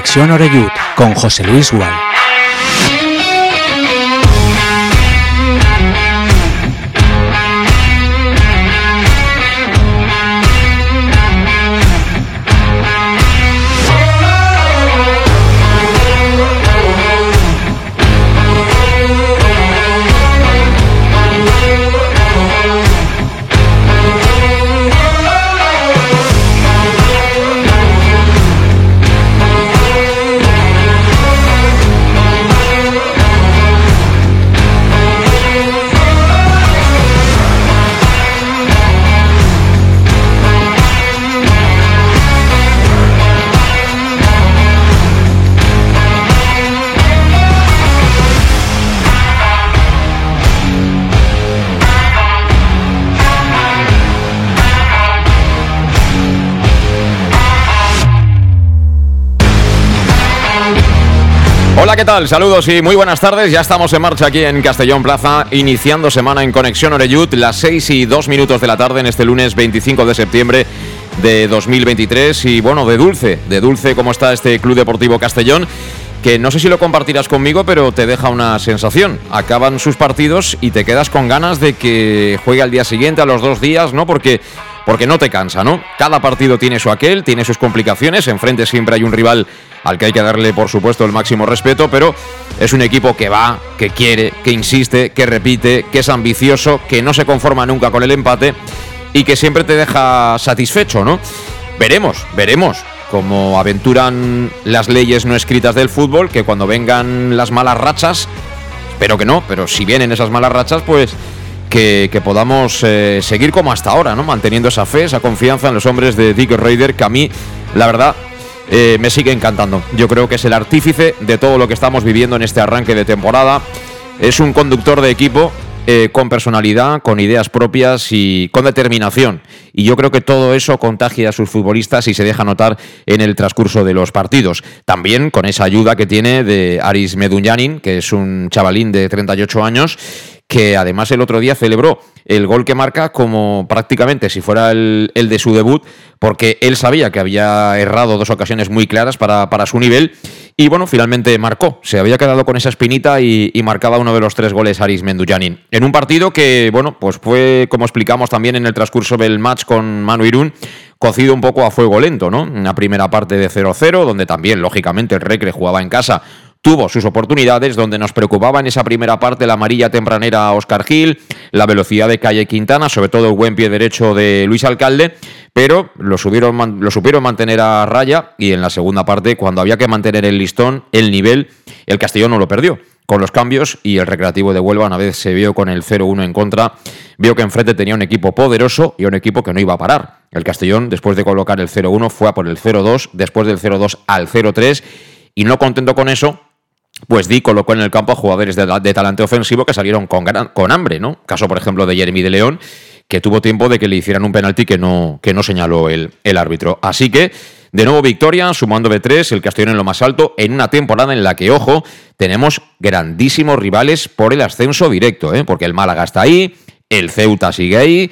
Conexión Oreyud con José Luis Gual. Hola, ¿qué tal? Saludos y muy buenas tardes. Ya estamos en marcha aquí en Castellón Plaza, iniciando semana en Conexión Oreyud, las 6 y 2 minutos de la tarde en este lunes 25 de septiembre de 2023. Y bueno, de dulce, de dulce cómo está este Club Deportivo Castellón que no sé si lo compartirás conmigo, pero te deja una sensación. Acaban sus partidos y te quedas con ganas de que juegue al día siguiente, a los dos días, ¿no? Porque, porque no te cansa, ¿no? Cada partido tiene su aquel, tiene sus complicaciones, enfrente siempre hay un rival al que hay que darle, por supuesto, el máximo respeto, pero es un equipo que va, que quiere, que insiste, que repite, que es ambicioso, que no se conforma nunca con el empate y que siempre te deja satisfecho, ¿no? Veremos, veremos cómo aventuran las leyes no escritas del fútbol, que cuando vengan las malas rachas, espero que no, pero si vienen esas malas rachas, pues que, podamos eh, seguir como hasta ahora, ¿no? Manteniendo esa fe, esa confianza en los hombres de Dick Raider, que a mí, la verdad, eh, me sigue encantando. Yo creo que es el artífice de todo lo que estamos viviendo en este arranque de temporada. Es un conductor de equipo eh, con personalidad, con ideas propias y con determinación. Y yo creo que todo eso contagia a sus futbolistas y se deja notar en el transcurso de los partidos. También con esa ayuda que tiene de Aris Medunyanin, que es un chavalín de 38 años que además el otro día celebró el gol que marca como prácticamente si fuera el, de su debut, porque él sabía que había errado dos ocasiones muy claras para, para, su nivel y bueno, finalmente marcó. Se había quedado con esa espinita y, marcaba uno de los tres goles Aris Menduyanin. En un partido que, bueno, pues fue, como explicamos también en el transcurso del match con Manu Irún, cocido un poco a fuego lento, ¿no? Una primera parte de 0-0, donde también, lógicamente, el Recre jugaba en casa tuvo sus oportunidades, donde nos preocupaba en esa primera parte la amarilla tempranera a Oscar Gil, la velocidad de Calle Quintana, sobre todo el buen pie derecho de Luis Alcalde, pero lo, subieron, lo supieron mantener a raya y en la segunda parte, cuando había que mantener el listón, el nivel, el Castellón no lo perdió. Con los cambios y el Recreativo de Huelva, una vez se vio con el 0-1 en contra, vio que enfrente tenía un equipo poderoso y un equipo que no iba a parar. El Castellón, después de colocar el 0-1, fue a por el 0-2, después del 0-2 al 0-3, y no contento con eso, pues Di colocó en el campo a jugadores de, talante ofensivo que salieron con, con hambre, ¿no? Caso, por ejemplo, de Jeremy de León, que tuvo tiempo de que le hicieran un penalti que no, que no señaló el, el árbitro. Así que, de nuevo victoria, sumando de tres, el Castellón en lo más alto, en una temporada en la que, ojo, tenemos grandísimos rivales por el ascenso directo, ¿eh? porque el Málaga está ahí, el Ceuta sigue ahí,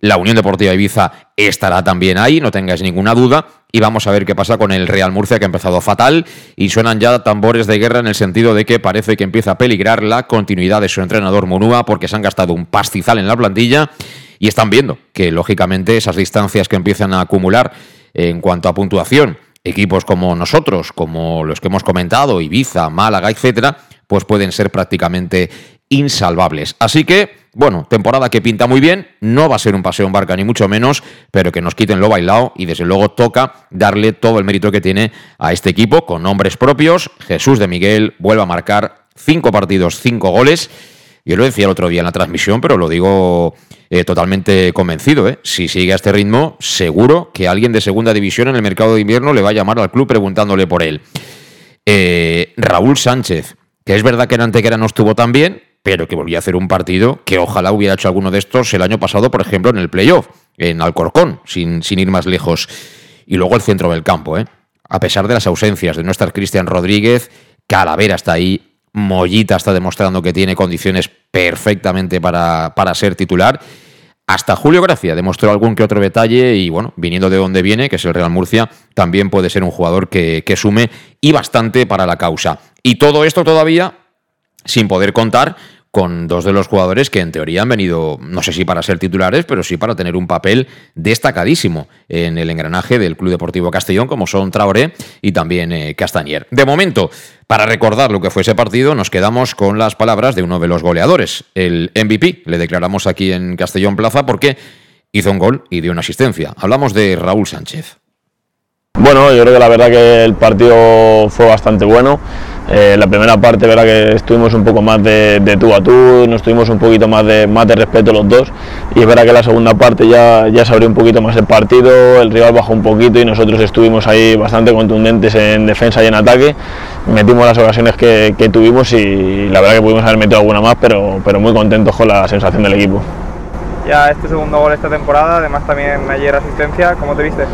la Unión Deportiva Ibiza estará también ahí, no tengáis ninguna duda. Y vamos a ver qué pasa con el Real Murcia, que ha empezado fatal. Y suenan ya tambores de guerra en el sentido de que parece que empieza a peligrar la continuidad de su entrenador Munúa, porque se han gastado un pastizal en la plantilla. Y están viendo que, lógicamente, esas distancias que empiezan a acumular en cuanto a puntuación, equipos como nosotros, como los que hemos comentado, Ibiza, Málaga, etcétera, pues pueden ser prácticamente insalvables. Así que bueno, temporada que pinta muy bien, no va a ser un paseo en barca ni mucho menos, pero que nos quiten lo bailado y desde luego toca darle todo el mérito que tiene a este equipo con nombres propios. Jesús de Miguel vuelve a marcar cinco partidos, cinco goles. Yo lo decía el otro día en la transmisión, pero lo digo eh, totalmente convencido. ¿eh? Si sigue a este ritmo, seguro que alguien de segunda división en el mercado de invierno le va a llamar al club preguntándole por él. Eh, Raúl Sánchez, que es verdad que en Antequera no estuvo tan bien, pero que volvía a hacer un partido que ojalá hubiera hecho alguno de estos el año pasado, por ejemplo, en el playoff, en Alcorcón, sin, sin ir más lejos. Y luego el centro del campo, ¿eh? A pesar de las ausencias de nuestra Cristian Rodríguez, Calavera está ahí, Mollita está demostrando que tiene condiciones perfectamente para, para ser titular. hasta Julio Gracia demostró algún que otro detalle y bueno, viniendo de donde viene, que es el Real Murcia, también puede ser un jugador que, que sume y bastante para la causa. Y todo esto todavía sin poder contar con dos de los jugadores que en teoría han venido, no sé si para ser titulares, pero sí para tener un papel destacadísimo en el engranaje del Club Deportivo Castellón, como son Traoré y también eh, Castañer. De momento, para recordar lo que fue ese partido, nos quedamos con las palabras de uno de los goleadores, el MVP. Le declaramos aquí en Castellón Plaza porque hizo un gol y dio una asistencia. Hablamos de Raúl Sánchez. Bueno, yo creo que la verdad que el partido fue bastante bueno. Eh, la primera parte, verdad que estuvimos un poco más de, tú a tú, nos tuvimos un poquito más de, más de respeto los dos. Y es verdad que la segunda parte ya, ya se abrió un poquito más el partido, el rival bajó un poquito y nosotros estuvimos ahí bastante contundentes en defensa y en ataque. Metimos las ocasiones que, que tuvimos y la verdad que pudimos haber metido alguna más, pero, pero muy contentos con la sensación del equipo. Ya este segundo gol esta temporada, además también ayer asistencia, ¿cómo te viste?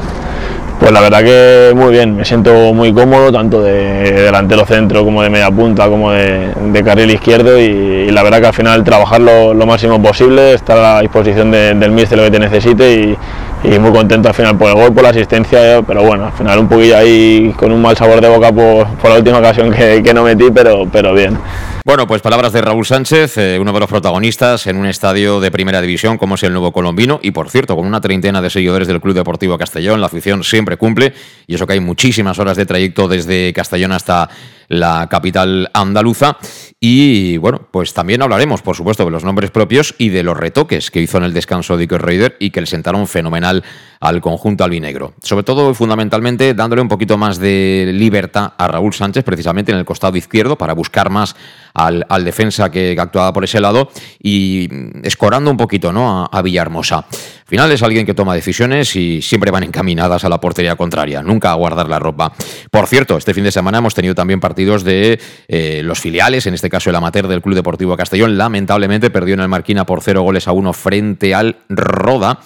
Pues la verdad que muy bien, me siento muy cómodo, tanto de delantero centro como de media punta, como de, carril izquierdo y, la verdad que al final trabajar lo, máximo posible, estar a disposición del míster lo que te necesite y, muy contento al final por el gol, por la asistencia, pero bueno, al final un poquillo ahí con un mal sabor de boca por, la última ocasión que, que no metí, pero, pero bien. Bueno, pues palabras de Raúl Sánchez, eh, uno de los protagonistas en un estadio de primera división como es el Nuevo Colombino y por cierto, con una treintena de seguidores del Club Deportivo Castellón, la afición siempre cumple y eso que hay muchísimas horas de trayecto desde Castellón hasta la capital andaluza. Y bueno, pues también hablaremos, por supuesto, de los nombres propios y de los retoques que hizo en el descanso de Iker Raider y que le sentaron fenomenal al conjunto albinegro. Sobre todo, fundamentalmente, dándole un poquito más de libertad a Raúl Sánchez, precisamente en el costado izquierdo, para buscar más al, defensa que, actuaba por ese lado y escorando un poquito ¿no? a, a Villahermosa. Al final es alguien que toma decisiones y siempre van encaminadas a la portería contraria, nunca a guardar la ropa. Por cierto, este fin de semana hemos tenido también partidos de eh, los filiales, en este caso el amateur del Club Deportivo Castellón, lamentablemente perdió en el Marquina por cero goles a uno frente al Roda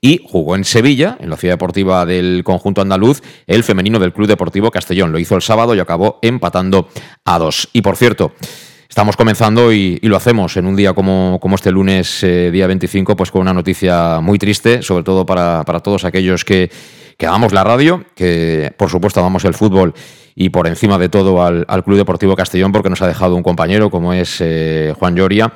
y jugó en Sevilla, en la ciudad deportiva del conjunto andaluz, el femenino del Club Deportivo Castellón. Lo hizo el sábado y acabó empatando a dos. Y por cierto, Estamos comenzando y, lo hacemos en un día como, este lunes, eh, día 25, pues con una noticia muy triste, sobre todo para, todos aquellos que, que, amamos la radio, que por supuesto amamos el fútbol y por encima de todo al, Club Deportivo Castellón, porque nos ha dejado un compañero como es eh, Juan Lloria.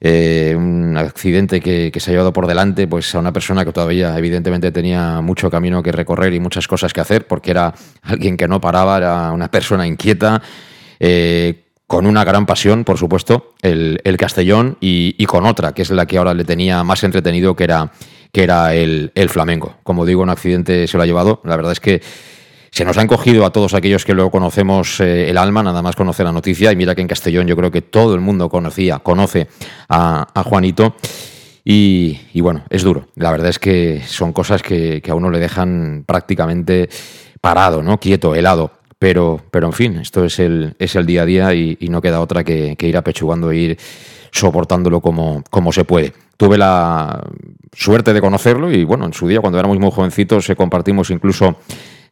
Eh, un accidente que, que, se ha llevado por delante pues a una persona que todavía evidentemente tenía mucho camino que recorrer y muchas cosas que hacer porque era alguien que no paraba, era una persona inquieta, con una gran pasión, por supuesto, el, Castellón y, con otra, que es la que ahora le tenía más entretenido, que era, que era el, el, Flamengo. Como digo, un accidente se lo ha llevado. La verdad es que se nos ha encogido a todos aquellos que luego conocemos eh, el alma, nada más conocer la noticia. Y mira que en Castellón yo creo que todo el mundo conocía, conoce a, Juanito. Y, bueno, es duro. La verdad es que son cosas que, que a uno le dejan prácticamente parado, ¿no? Quieto, helado. Pero, pero en fin, esto es el, es el día a día y, no queda otra que, ir apechugando e ir soportándolo como, como se puede. Tuve la suerte de conocerlo y bueno, en su día cuando éramos muy jovencitos se compartimos incluso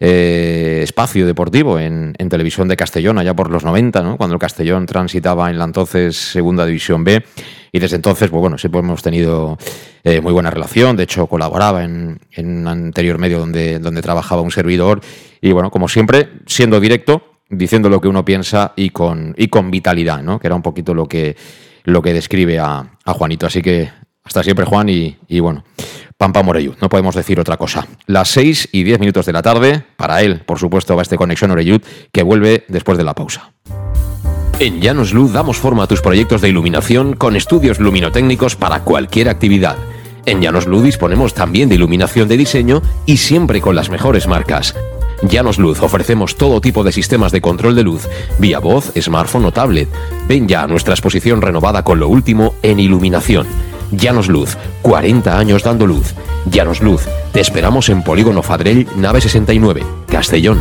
eh, espacio deportivo en, televisión de Castellón, allá por los 90, ¿no? cuando el Castellón transitaba en la entonces Segunda División B. Y desde entonces, pues bueno, siempre hemos tenido eh, muy buena relación. De hecho, colaboraba en, un anterior medio donde, donde trabajaba un servidor. Y bueno, como siempre, siendo directo, diciendo lo que uno piensa y con, y con vitalidad, ¿no? Que era un poquito lo que, lo que describe a Juanito. Así que hasta siempre, Juan, y, y bueno, Pampa Morellut, no podemos decir otra cosa. Las 6 y 10 minutos de la tarde, para él, por supuesto, va este Conexión Oreyud, que vuelve después de la pausa. En Llanos Luz damos forma a tus proyectos de iluminación con estudios luminotécnicos para cualquier actividad. En Llanos Luz disponemos también de iluminación de diseño y siempre con las mejores marcas. Llanos Luz ofrecemos todo tipo de sistemas de control de luz, vía voz, smartphone o tablet. Ven ya a nuestra exposición renovada con lo último en iluminación Llanos Luz, 40 años dando luz. Llanos Luz, te esperamos en Polígono Fadrell, nave 69, Castellón.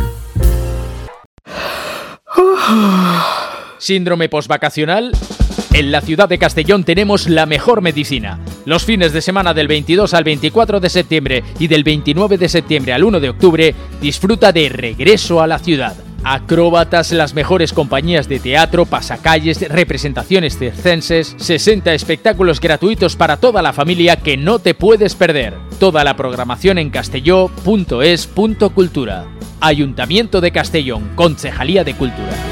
Síndrome postvacacional. En la ciudad de Castellón tenemos la mejor medicina. Los fines de semana del 22 al 24 de septiembre y del 29 de septiembre al 1 de octubre, disfruta de Regreso a la ciudad acróbatas, las mejores compañías de teatro, pasacalles, representaciones circenses, 60 espectáculos gratuitos para toda la familia que no te puedes perder. Toda la programación en castelló.es.cultura. Ayuntamiento de Castellón, Concejalía de Cultura.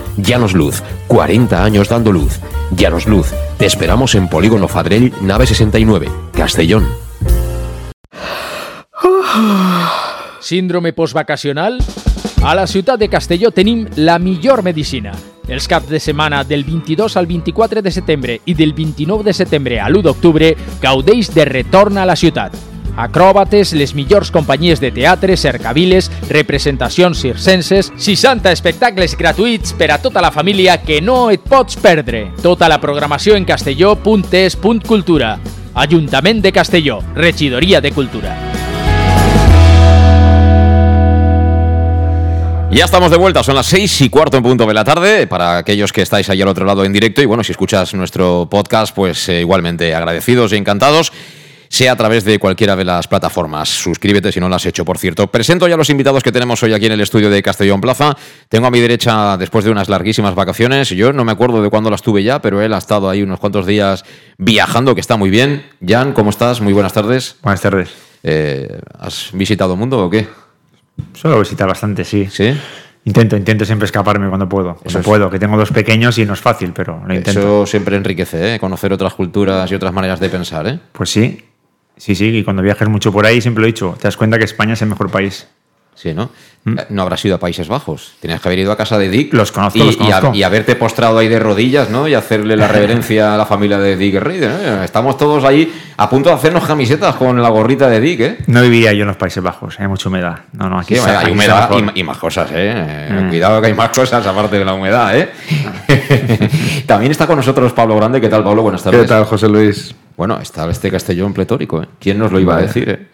Llanos Luz, 40 años dando luz. Llanos Luz, te esperamos en Polígono Fadrell, nave 69, Castellón. Síndrome postvacacional? A la ciutat de Castelló tenim la millor medicina. Els caps de setmana del 22 al 24 de setembre i del 29 de setembre a l'1 d'octubre gaudeix de retorn a la ciutat. Acròbates, les millors companyies de teatre, cercaviles, representacions circenses, 60 espectacles gratuïts per a tota la família que no et pots perdre. Tota la programació en castelló.es.cultura. Ajuntament de Castelló, Regidoria de Cultura. Ya estamos de vuelta, son las seis y cuarto en punto de la tarde para aquellos que estáis ahí al otro lado en directo y bueno, si escuchas nuestro podcast, pues eh, igualmente agradecidos y encantados, sea a través de cualquiera de las plataformas. Suscríbete si no lo has hecho, por cierto. Presento ya los invitados que tenemos hoy aquí en el estudio de Castellón Plaza. Tengo a mi derecha, después de unas larguísimas vacaciones, yo no me acuerdo de cuándo las tuve ya, pero él ha estado ahí unos cuantos días viajando, que está muy bien. Jan, ¿cómo estás? Muy buenas tardes. Buenas tardes. Eh, ¿Has visitado el mundo o qué? Suelo visitar bastante, sí. ¿Sí? Intento, intento siempre escaparme cuando puedo. Cuando es- puedo, que tengo dos pequeños y no es fácil, pero lo intento. Eso siempre enriquece, ¿eh? conocer otras culturas y otras maneras de pensar. ¿eh? Pues sí, sí, sí, y cuando viajes mucho por ahí, siempre lo he dicho, te das cuenta que España es el mejor país. Sí, ¿no? Eh, No habrás ido a Países Bajos. Tenías que haber ido a casa de Dick. ¿Mm? Los conozco, y, los y a- conozco. y haberte postrado ahí de rodillas, ¿no? Y hacerle la reverencia a la familia de Dick Reid. ¿eh? Estamos todos ahí a punto de hacernos camisetas con la gorrita de Dick, ¿eh? No viviría yo en los Países Bajos, hay mucha humedad. No, no, aquí Sí, está- hay aquí humedad y, más cosas, ¿eh? Eh, Mm. Cuidado que hay más cosas aparte de la humedad, ¿eh? También está con nosotros Pablo Grande. ¿Qué tal, Pablo? Buenas tardes. ¿Qué tal, José Luis? Bueno, está este Castellón pletórico, ¿eh? ¿Quién nos lo iba a decir, eh?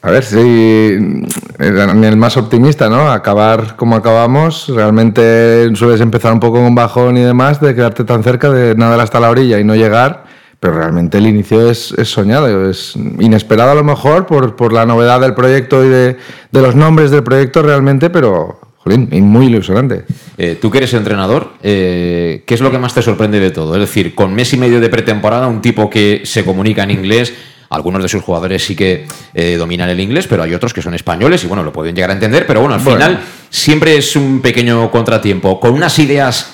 A ver, si ni el más optimista, ¿no? Acabar como acabamos, realmente sueles empezar un poco con bajón y demás, de quedarte tan cerca, de nadar hasta la orilla y no llegar, pero realmente el inicio es, es soñado, es inesperado a lo mejor por, por la novedad del proyecto y de, de los nombres del proyecto realmente, pero, muy ilusionante. Eh, tú que eres entrenador, eh, ¿qué es lo que más te sorprende de todo? Es decir, con mes y medio de pretemporada, un tipo que se comunica en inglés, algunos de sus jugadores sí que eh, dominan el inglés, pero hay otros que son españoles y bueno, lo pueden llegar a entender, pero bueno, al Bueno. final siempre es un pequeño contratiempo, con unas ideas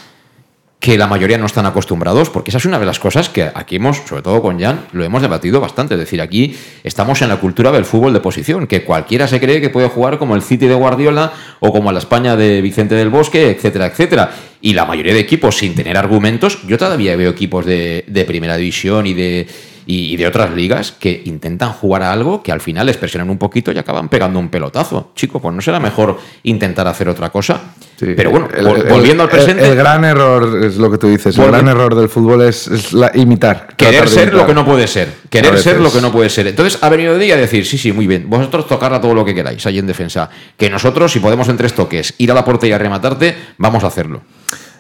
que la mayoría no están acostumbrados, porque esa es una de las cosas que aquí hemos, sobre todo con Jan, lo hemos debatido bastante. Es decir, aquí estamos en la cultura del fútbol de posición, que cualquiera se cree que puede jugar como el City de Guardiola o como la España de Vicente del Bosque, etcétera, etcétera. Y la mayoría de equipos sin tener argumentos, yo todavía veo equipos de, de primera división y de, y, y de otras ligas que intentan jugar a algo que al final les presionan un poquito y acaban pegando un pelotazo. Chico, pues no será mejor intentar hacer otra cosa. Pero bueno, El- vol- el- volviendo al el- presente. El, gran error es lo que tú dices. El gran error del fútbol es, es la- imitar. Querer ser lo que no puede ser. Querer ser lo que no puede ser. Entonces ha venido de día a decir, sí, sí, muy bien, vosotros tocar a todo lo que queráis ahí en defensa. Que nosotros, si podemos en tres toques ir a la portería y a rematarte, vamos a hacerlo.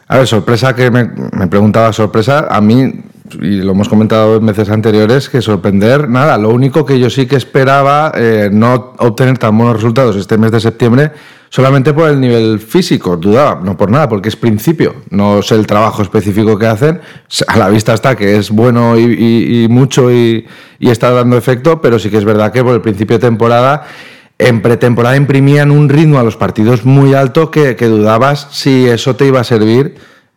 A ver, sorpresa que me, preguntaba, sorpresa, a mí, y lo hemos comentado en veces anteriores, que sorprender, nada, lo único que yo sí que esperaba eh, no obtener tan buenos resultados este mes de septiembre, solamente por el nivel físico, dudaba, no por nada, porque es principio, no sé el trabajo específico que hacen, a la vista está que es bueno y mucho y, y está dando efecto, pero sí que es verdad que por el principio de temporada en pretemporada imprimían un ritmo a los partidos muy alto que, dudabas si eso te iba a servir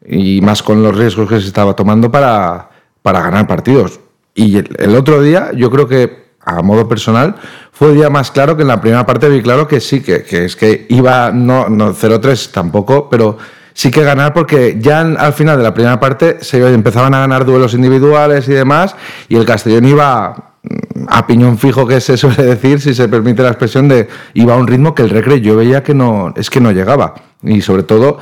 y más con los riesgos que se estaba tomando para, para ganar partidos. Y el, otro día, yo creo que a modo personal, fue el día más claro que en la primera parte vi claro que sí, que, que es que iba, no, no 0-3 tampoco, pero sí que ganar porque ya al final de la primera parte se empezaban a ganar duelos individuales y demás y el Castellón iba a piñón fijo que se suele decir, si se permite la expresión de iba a un ritmo que el Recre yo veía que no es que no llegaba y sobre todo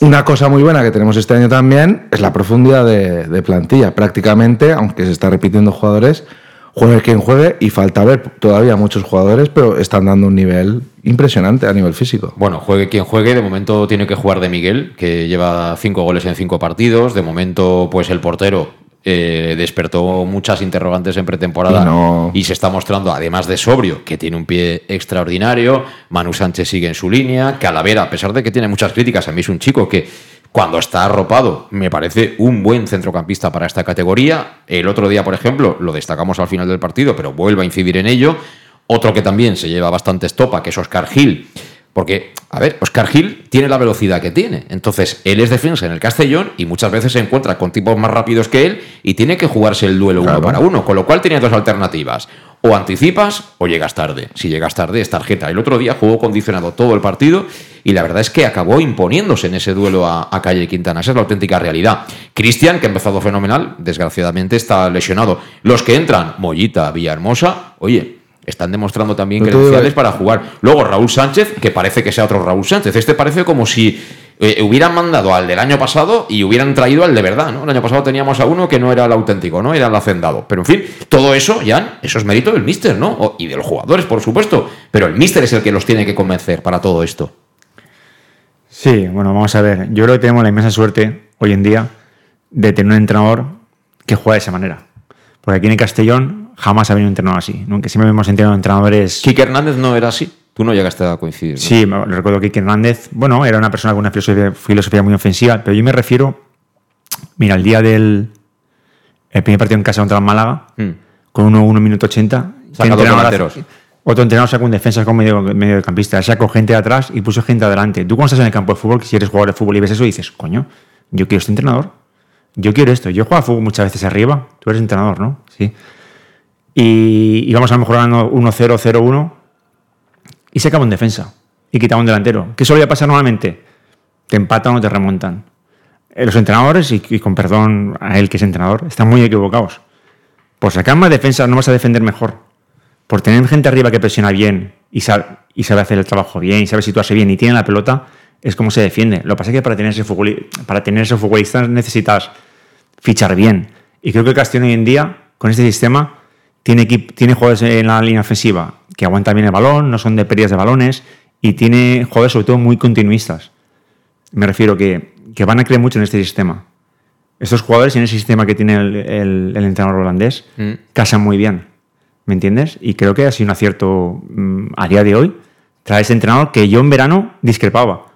una cosa muy buena que tenemos este año también es la profundidad de, de plantilla. Prácticamente, aunque se está repitiendo jugadores, juegue quien juegue y falta ver todavía muchos jugadores, pero están dando un nivel impresionante a nivel físico. Bueno, juegue quien juegue, de momento tiene que jugar de Miguel, que lleva cinco goles en cinco partidos. De momento, pues el portero eh, despertó muchas interrogantes en pretemporada Y no- y se está mostrando, además de sobrio, que tiene un pie extraordinario. Manu Sánchez sigue en su línea. Calavera, a pesar de que tiene muchas críticas, a mí es un chico que cuando está arropado me parece un buen centrocampista para esta categoría. El otro día, por ejemplo, lo destacamos al final del partido, pero vuelvo a incidir en ello. Otro que también se lleva bastante estopa, que es Oscar Gil. Porque, a ver, Oscar Gil tiene la velocidad que tiene. Entonces, él es defensa en el Castellón y muchas veces se encuentra con tipos más rápidos que él y tiene que jugarse el duelo uno para uno. Con lo cual tiene dos alternativas. O anticipas o llegas tarde. Si llegas tarde es tarjeta. El otro día jugó condicionado todo el partido y la verdad es que acabó imponiéndose en ese duelo a, a Calle Quintana. Esa es la auténtica realidad. Cristian, que ha empezado fenomenal, desgraciadamente está lesionado. Los que entran, Mollita, Villahermosa, oye, están demostrando también tú- credenciales para jugar. Luego Raúl Sánchez, que parece que sea otro Raúl Sánchez. Este parece como si eh, hubieran mandado al del año pasado y hubieran traído al de verdad, ¿no? El año pasado teníamos a uno que no era el auténtico, ¿no? Era el hacendado. Pero en fin, todo eso, ya, eso es mérito del míster, ¿no? O- y de los jugadores, por supuesto. Pero el míster es el que los tiene que convencer para todo esto. Sí, bueno, vamos a ver. Yo creo que tenemos la inmensa suerte hoy en día de tener un entrenador que juega de esa manera. Porque aquí en Castellón jamás ha venido un entrenador así. Nunca siempre hemos entrenado entrenadores. Kike Hernández no era así. Tú no llegaste a coincidir. ¿no? Sí, me recuerdo que Kike Hernández, bueno, era una persona con una filosofía, filosofía muy ofensiva, pero yo me refiero, mira, el día del el primer partido en casa contra el Málaga, Mm. con 1 1 minuto 80, Saca ¿qué dos entrenador? Otro entrenador sacó un defensa con medio, mediocampista, sacó gente de atrás y puso gente adelante. Tú cuando estás en el campo de fútbol, si eres jugador de fútbol y ves eso, dices, coño, yo quiero este entrenador. Yo quiero esto. Yo juego a fútbol muchas veces arriba. Tú eres entrenador, ¿no? Sí. Y íbamos a lo mejor ganando 1-0, 0-1 y se acabó en defensa. Y quitaba un delantero. ¿Qué solía pasar normalmente? Te empatan o te remontan. Eh, Los entrenadores, y, con perdón a él que es entrenador, están muy equivocados. Por sacar más defensa no vas a defender mejor. Por tener gente arriba que presiona bien y sabe, y hacer el trabajo bien y sabe situarse bien y tiene la pelota, es como se defiende. Lo que pasa es que para tener ese, para tener ese futbolista necesitas fichar bien. Y creo que el Castellón hoy en día, con este sistema, tiene, jugadores en la línea ofensiva que aguantan bien el balón, no son de pérdidas de balones y tiene jugadores sobre todo muy continuistas. Me refiero que, que van a creer mucho en este sistema. Estos jugadores en ese sistema que tiene el, el- el entrenador holandés Mm. casan muy bien. ¿Me entiendes? Y creo que ha sido un acierto mm, a día de hoy traer ese entrenador que yo en verano discrepaba.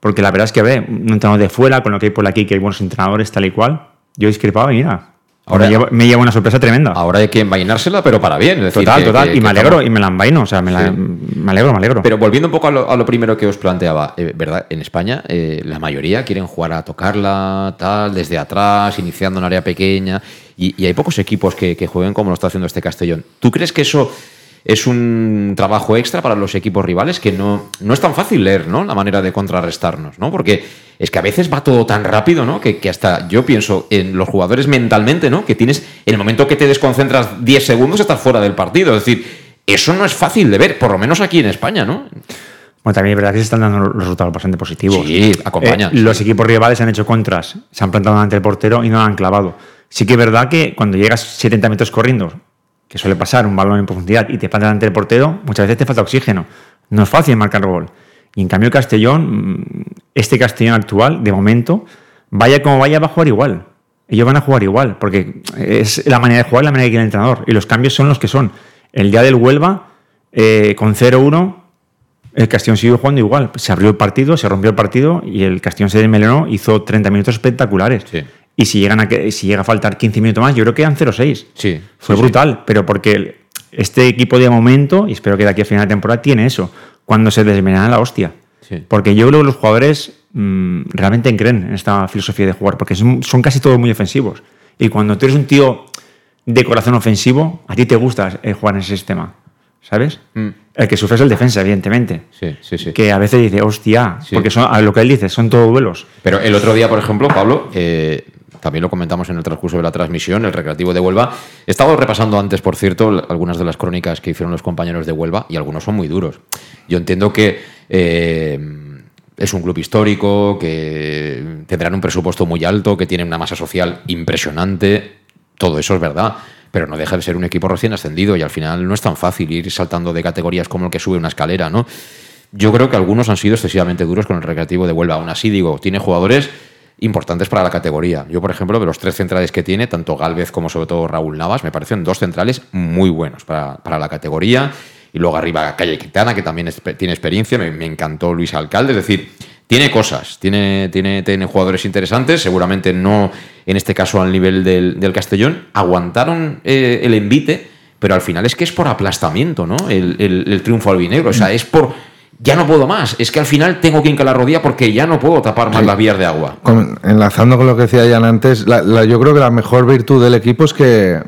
Porque la verdad es que, ve, un entrenador de fuera, con lo que hay por aquí, que hay buenos entrenadores, tal y cual, yo discrepaba y mira, Ahora- ahora me llevo, me llevo una sorpresa tremenda. Ahora hay que envainársela, pero para bien. es decir, total, que- total. que- y me alegro, estamos- y me la envaino, o sea, me, la- Sí. me alegro, me alegro. Pero volviendo un poco a lo, a lo primero que os planteaba, eh, ¿verdad? En España, eh, la mayoría quieren jugar a tocarla, tal, desde atrás, iniciando en área pequeña, y, y hay pocos equipos que, que jueguen como lo está haciendo este Castellón. ¿Tú crees que eso es un trabajo extra para los equipos rivales? Que no, no es tan fácil leer, ¿no? La manera de contrarrestarnos, ¿no? Porque es que a veces va todo tan rápido, ¿no? Que, que hasta yo pienso en los jugadores mentalmente, ¿no? Que tienes, en el momento que te desconcentras 10 segundos, estás fuera del partido. Es decir, eso no es fácil de ver, por lo menos aquí en España, ¿no? Bueno, también es verdad que se están dando resultados bastante positivos. Sí, acompañan, Eh, Los equipos rivales han hecho contras, se han plantado ante el portero y no lo han clavado. Sí que es verdad que cuando llegas 70 metros corriendo, que suele pasar un balón en profundidad y te plantas ante el portero, muchas veces te falta oxígeno. No es fácil marcar gol. Y en cambio el Castellón, mm, este Castellón actual, de momento, vaya como vaya, va a jugar igual. Ellos van a jugar igual, porque es la manera de jugar, la manera que quiere el entrenador. Y los cambios son los que son. El día del Huelva, eh, con 0-1, el Castellón siguió jugando igual. Se abrió el partido, se rompió el partido y el Castellón se desmelenó, hizo 30 minutos espectaculares. Y si, llegan a, que- si llega a faltar 15 minutos más, yo creo que eran 0-6. Sí. Fue sí, brutal, pero porque este equipo de momento, y espero que de aquí a final de temporada, tiene eso. Cuando se desmelenan la hostia. Sí. Porque yo creo que los jugadores mm, realmente creen en esta filosofía de jugar, porque son, son casi todos muy ofensivos. Y cuando tú eres un tío de corazón ofensivo, a ti te gusta eh, jugar en ese sistema. ¿Sabes? Mm. El que sufre es el defensa, evidentemente. Sí, sí, sí. Que a veces dice, hostia, porque son, a lo que él dice, son todos duelos. Pero el otro día, por ejemplo, Pablo, eh, también lo comentamos en el transcurso de la transmisión, el Recreativo de Huelva. He estado repasando antes, por cierto, algunas de las crónicas que hicieron los compañeros de Huelva y algunos son muy duros. Yo entiendo que eh, es un club histórico, que tendrán un presupuesto muy alto, que tienen una masa social impresionante. Todo eso es verdad. Pero no deja de ser un equipo recién ascendido y al final no es tan fácil ir saltando de categorías como el que sube una escalera, ¿no? Yo creo que algunos han sido excesivamente duros con el Recreativo de Huelva. Aún así, digo, tiene jugadores importantes para la categoría. Yo, por ejemplo, de los tres centrales que tiene, tanto Galvez como sobre todo Raúl Navas, me parecen dos centrales muy buenos para, para la categoría. Y luego arriba Calle Quintana, que también tiene experiencia, me, me encantó Luis Alcalde. Es decir, tiene cosas, tiene, tiene, tiene jugadores interesantes, seguramente no en este caso al nivel del, del Castellón. Aguantaron eh, el envite, pero al final es que es por aplastamiento, ¿no? El, el- el triunfo albinegro. O sea, es por. Ya no puedo más. Es que al final tengo que hincar la rodilla porque ya no puedo tapar más Sí. las vías de agua. Con- enlazando con lo que decía Jan antes, la- la- yo creo que la mejor virtud del equipo es que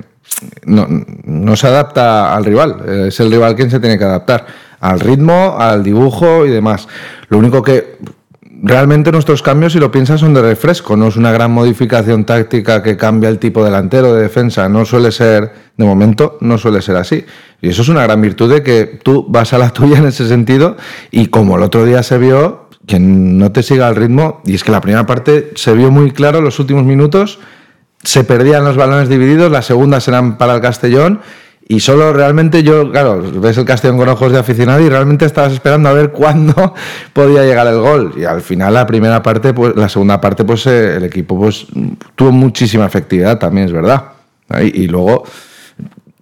no, no se adapta al rival, eh, es el rival quien se tiene que adaptar al ritmo, al dibujo y demás. Lo único que realmente nuestros cambios, si lo piensas, son de refresco, no es una gran modificación táctica que cambia el tipo delantero de defensa, no suele ser, de momento, no suele ser así. Y eso es una gran virtud de que tú vas a la tuya en ese sentido y como el otro día se vio, que no te siga el ritmo, y es que la primera parte se vio muy claro los últimos minutos, se perdían los balones divididos, las segundas eran para el Castellón Y solo realmente yo, claro, ves el Castellón con ojos de aficionado y realmente estabas esperando a ver cuándo podía llegar el gol. Y al final la primera parte, pues la segunda parte, pues eh, el equipo pues tuvo muchísima efectividad, también es verdad. Y luego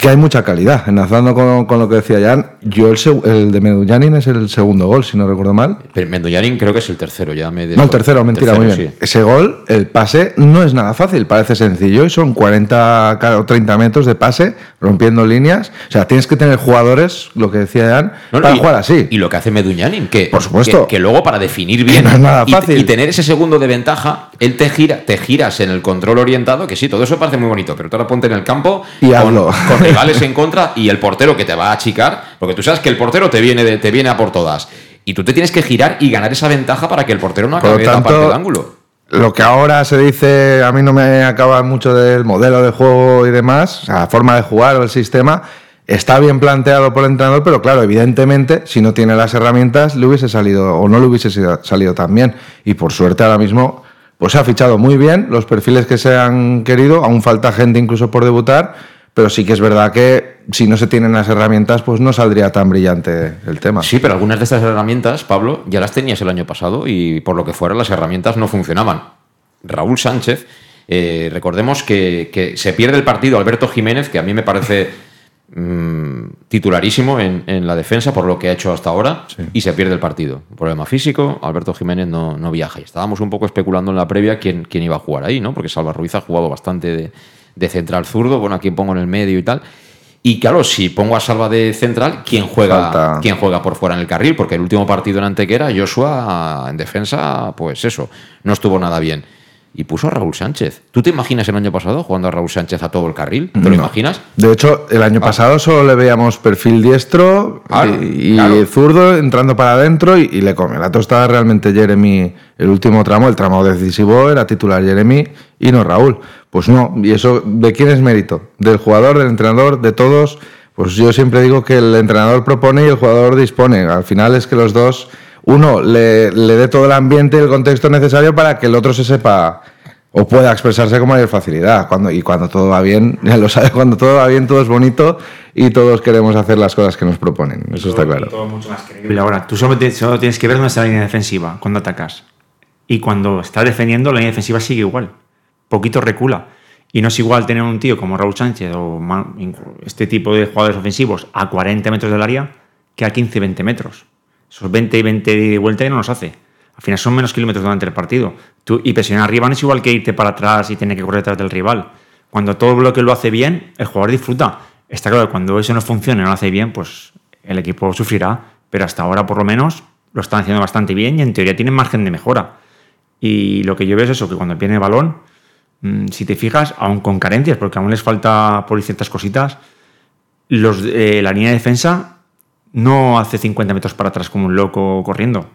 que hay mucha calidad. Enlazando con, con lo que decía Jan, yo el, el de Medullanin es el segundo gol, si no recuerdo mal. Pero Mendoyanin creo que es el tercero, ya me No, el tercero, mentira, muy bien. sí. Ese gol, el pase, no es nada fácil, parece sencillo y son 40 o 30 metros de pase, rompiendo líneas. O sea, tienes que tener jugadores, lo que decía Jan, No, para y- jugar así. Y lo que hace Meduñanin, que, Por supuesto. que, que luego para definir bien no es nada y- tener ese segundo de ventaja, él te gira, te giras en el control orientado, que sí, todo eso parece muy bonito, pero tú ahora ponte en el campo Y con, hazlo. con rivales en contra y el portero que te va a achicar, porque tú sabes que el portero te viene, de- te viene a por todas. Y tú te tienes que girar y ganar esa ventaja para que el portero no acabe tanto, el ángulo. Lo que ahora se dice, a mí no me acaba mucho del modelo de juego y demás, o sea, la forma de jugar o el sistema, está bien planteado por el entrenador, pero claro, evidentemente, si no tiene las herramientas, le hubiese salido o no le hubiese salido tan bien. Y por suerte ahora mismo, pues se ha fichado muy bien los perfiles que se han querido, aún falta gente incluso por debutar, pero sí que es verdad que si no se tienen las herramientas, pues no saldría tan brillante el tema. Sí, pero algunas de estas herramientas, Pablo, ya las tenías el año pasado y por lo que fuera las herramientas no funcionaban. Raúl Sánchez, eh, recordemos que, que se pierde el partido Alberto Jiménez, que a mí me parece mm, titularísimo en, en la defensa por lo que ha hecho hasta ahora, y se pierde el partido. Problema físico, Alberto Jiménez no, no viaja. Y estábamos un poco especulando en la previa quién, quién iba a jugar ahí, ¿no? Porque Salva Ruiz ha jugado bastante de, de central zurdo, bueno, a quién pongo en el medio y tal. Y claro, si pongo a Salva de central, ¿quién juega, Falta. ¿quién juega por fuera en el carril? Porque el último partido en Antequera, Joshua en defensa, pues eso, no estuvo nada bien. Y puso a Raúl Sánchez. ¿Tú te imaginas el año pasado jugando a Raúl Sánchez a todo el carril? ¿Te lo No. imaginas? De hecho, el año pasado solo le veíamos perfil diestro Claro, y, y claro. zurdo entrando para adentro y, y le come la tostada realmente Jeremy. El último tramo, el tramo decisivo, era titular Jeremy y no Raúl. Pues no, y eso, ¿de quién es mérito? ¿Del jugador, del entrenador, de todos? Pues yo siempre digo que el entrenador propone y el jugador dispone. Al final es que los dos, uno le, le dé todo el ambiente y el contexto necesario para que el otro se sepa o pueda expresarse con mayor facilidad. Cuando, y cuando todo va bien, ya lo sabes, cuando todo va bien, todo es bonito y todos queremos hacer las cosas que nos proponen. Eso está claro. todo mucho más creíble. Ahora, tú solo, te- solo tienes que ver dónde está la línea defensiva cuando atacas. Y cuando estás defendiendo, la línea defensiva sigue igual. Poquito recula. Y no es igual tener un tío como Raúl Sánchez o este tipo de jugadores ofensivos a 40 metros del área que a 15-20 metros. Esos 20 y 20 de vuelta ya no los hace. Al final son menos kilómetros durante el partido. Tú, y presionar arriba no es igual que irte para atrás y tener que correr detrás del rival. Cuando todo bloque lo hace bien, el jugador disfruta. Está claro que cuando eso no funciona y no lo hace bien, pues el equipo sufrirá. Pero hasta ahora, por lo menos, lo están haciendo bastante bien y en teoría tienen margen de mejora. Y lo que yo veo es eso, que cuando viene el balón, si te fijas, aún con carencias, porque aún les falta por ciertas cositas, los, eh, la línea de defensa no hace 50 metros para atrás como un loco corriendo.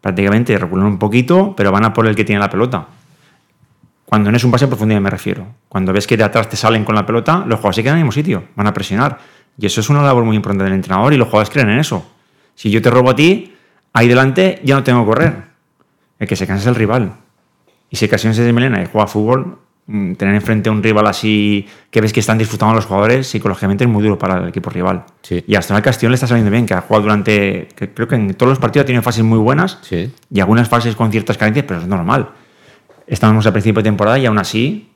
Prácticamente reculan un poquito, pero van a por el que tiene la pelota. Cuando no es un pase en profundidad me refiero. Cuando ves que de atrás te salen con la pelota, los jugadores se quedan en el mismo sitio, van a presionar. Y eso es una labor muy importante del entrenador y los jugadores creen en eso. Si yo te robo a ti, ahí delante ya no tengo que correr. El que se cansa es el rival. Y si ocasiones de melena y juega fútbol, mm, tener enfrente a un rival así que ves que están disfrutando los jugadores, psicológicamente es muy duro para el equipo rival. Y hasta ahora el Castellón le está saliendo bien, que ha jugado durante. que creo que en todos los partidos ha tenido fases muy buenas y algunas fases con ciertas carencias, pero es normal. Estamos a principio de temporada y aún así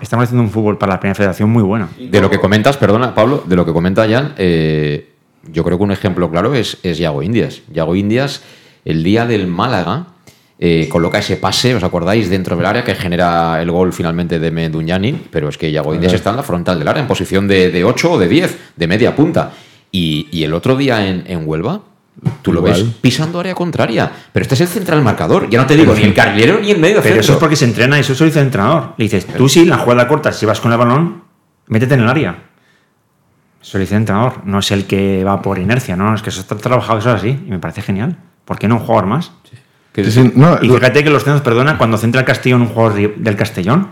estamos haciendo un fútbol para la primera federación muy buena. De lo que comentas, perdona, Pablo, de lo que comenta Jan, eh, yo creo que un ejemplo claro es, es Yago Indias. Yago Indias, el día del Málaga, eh, coloca ese pase, ¿os acordáis? Dentro del área que genera el gol finalmente de Meduñanin, pero es que Yago Indias está en la frontal del área, en posición de, de 8 o de 10, de media punta. Y, y el otro día en, en Huelva, tú lo Igual. ves pisando área contraria. Pero este es el central marcador, ya no te digo ni el carrilero ni el medio Pero eso es porque se entrena, eso se lo dice el entrenador. Le dices, tú sí, la jugada corta, si vas con el balón, métete en el área. Eso lo dice el entrenador, no es el que va por inercia, no, es que eso está trabajado, eso es así, y me parece genial. ¿Por qué no un jugador más? Sí, sí, no, y lo- fíjate que los centros, perdona, cuando centra el Castellón un jugador del Castellón,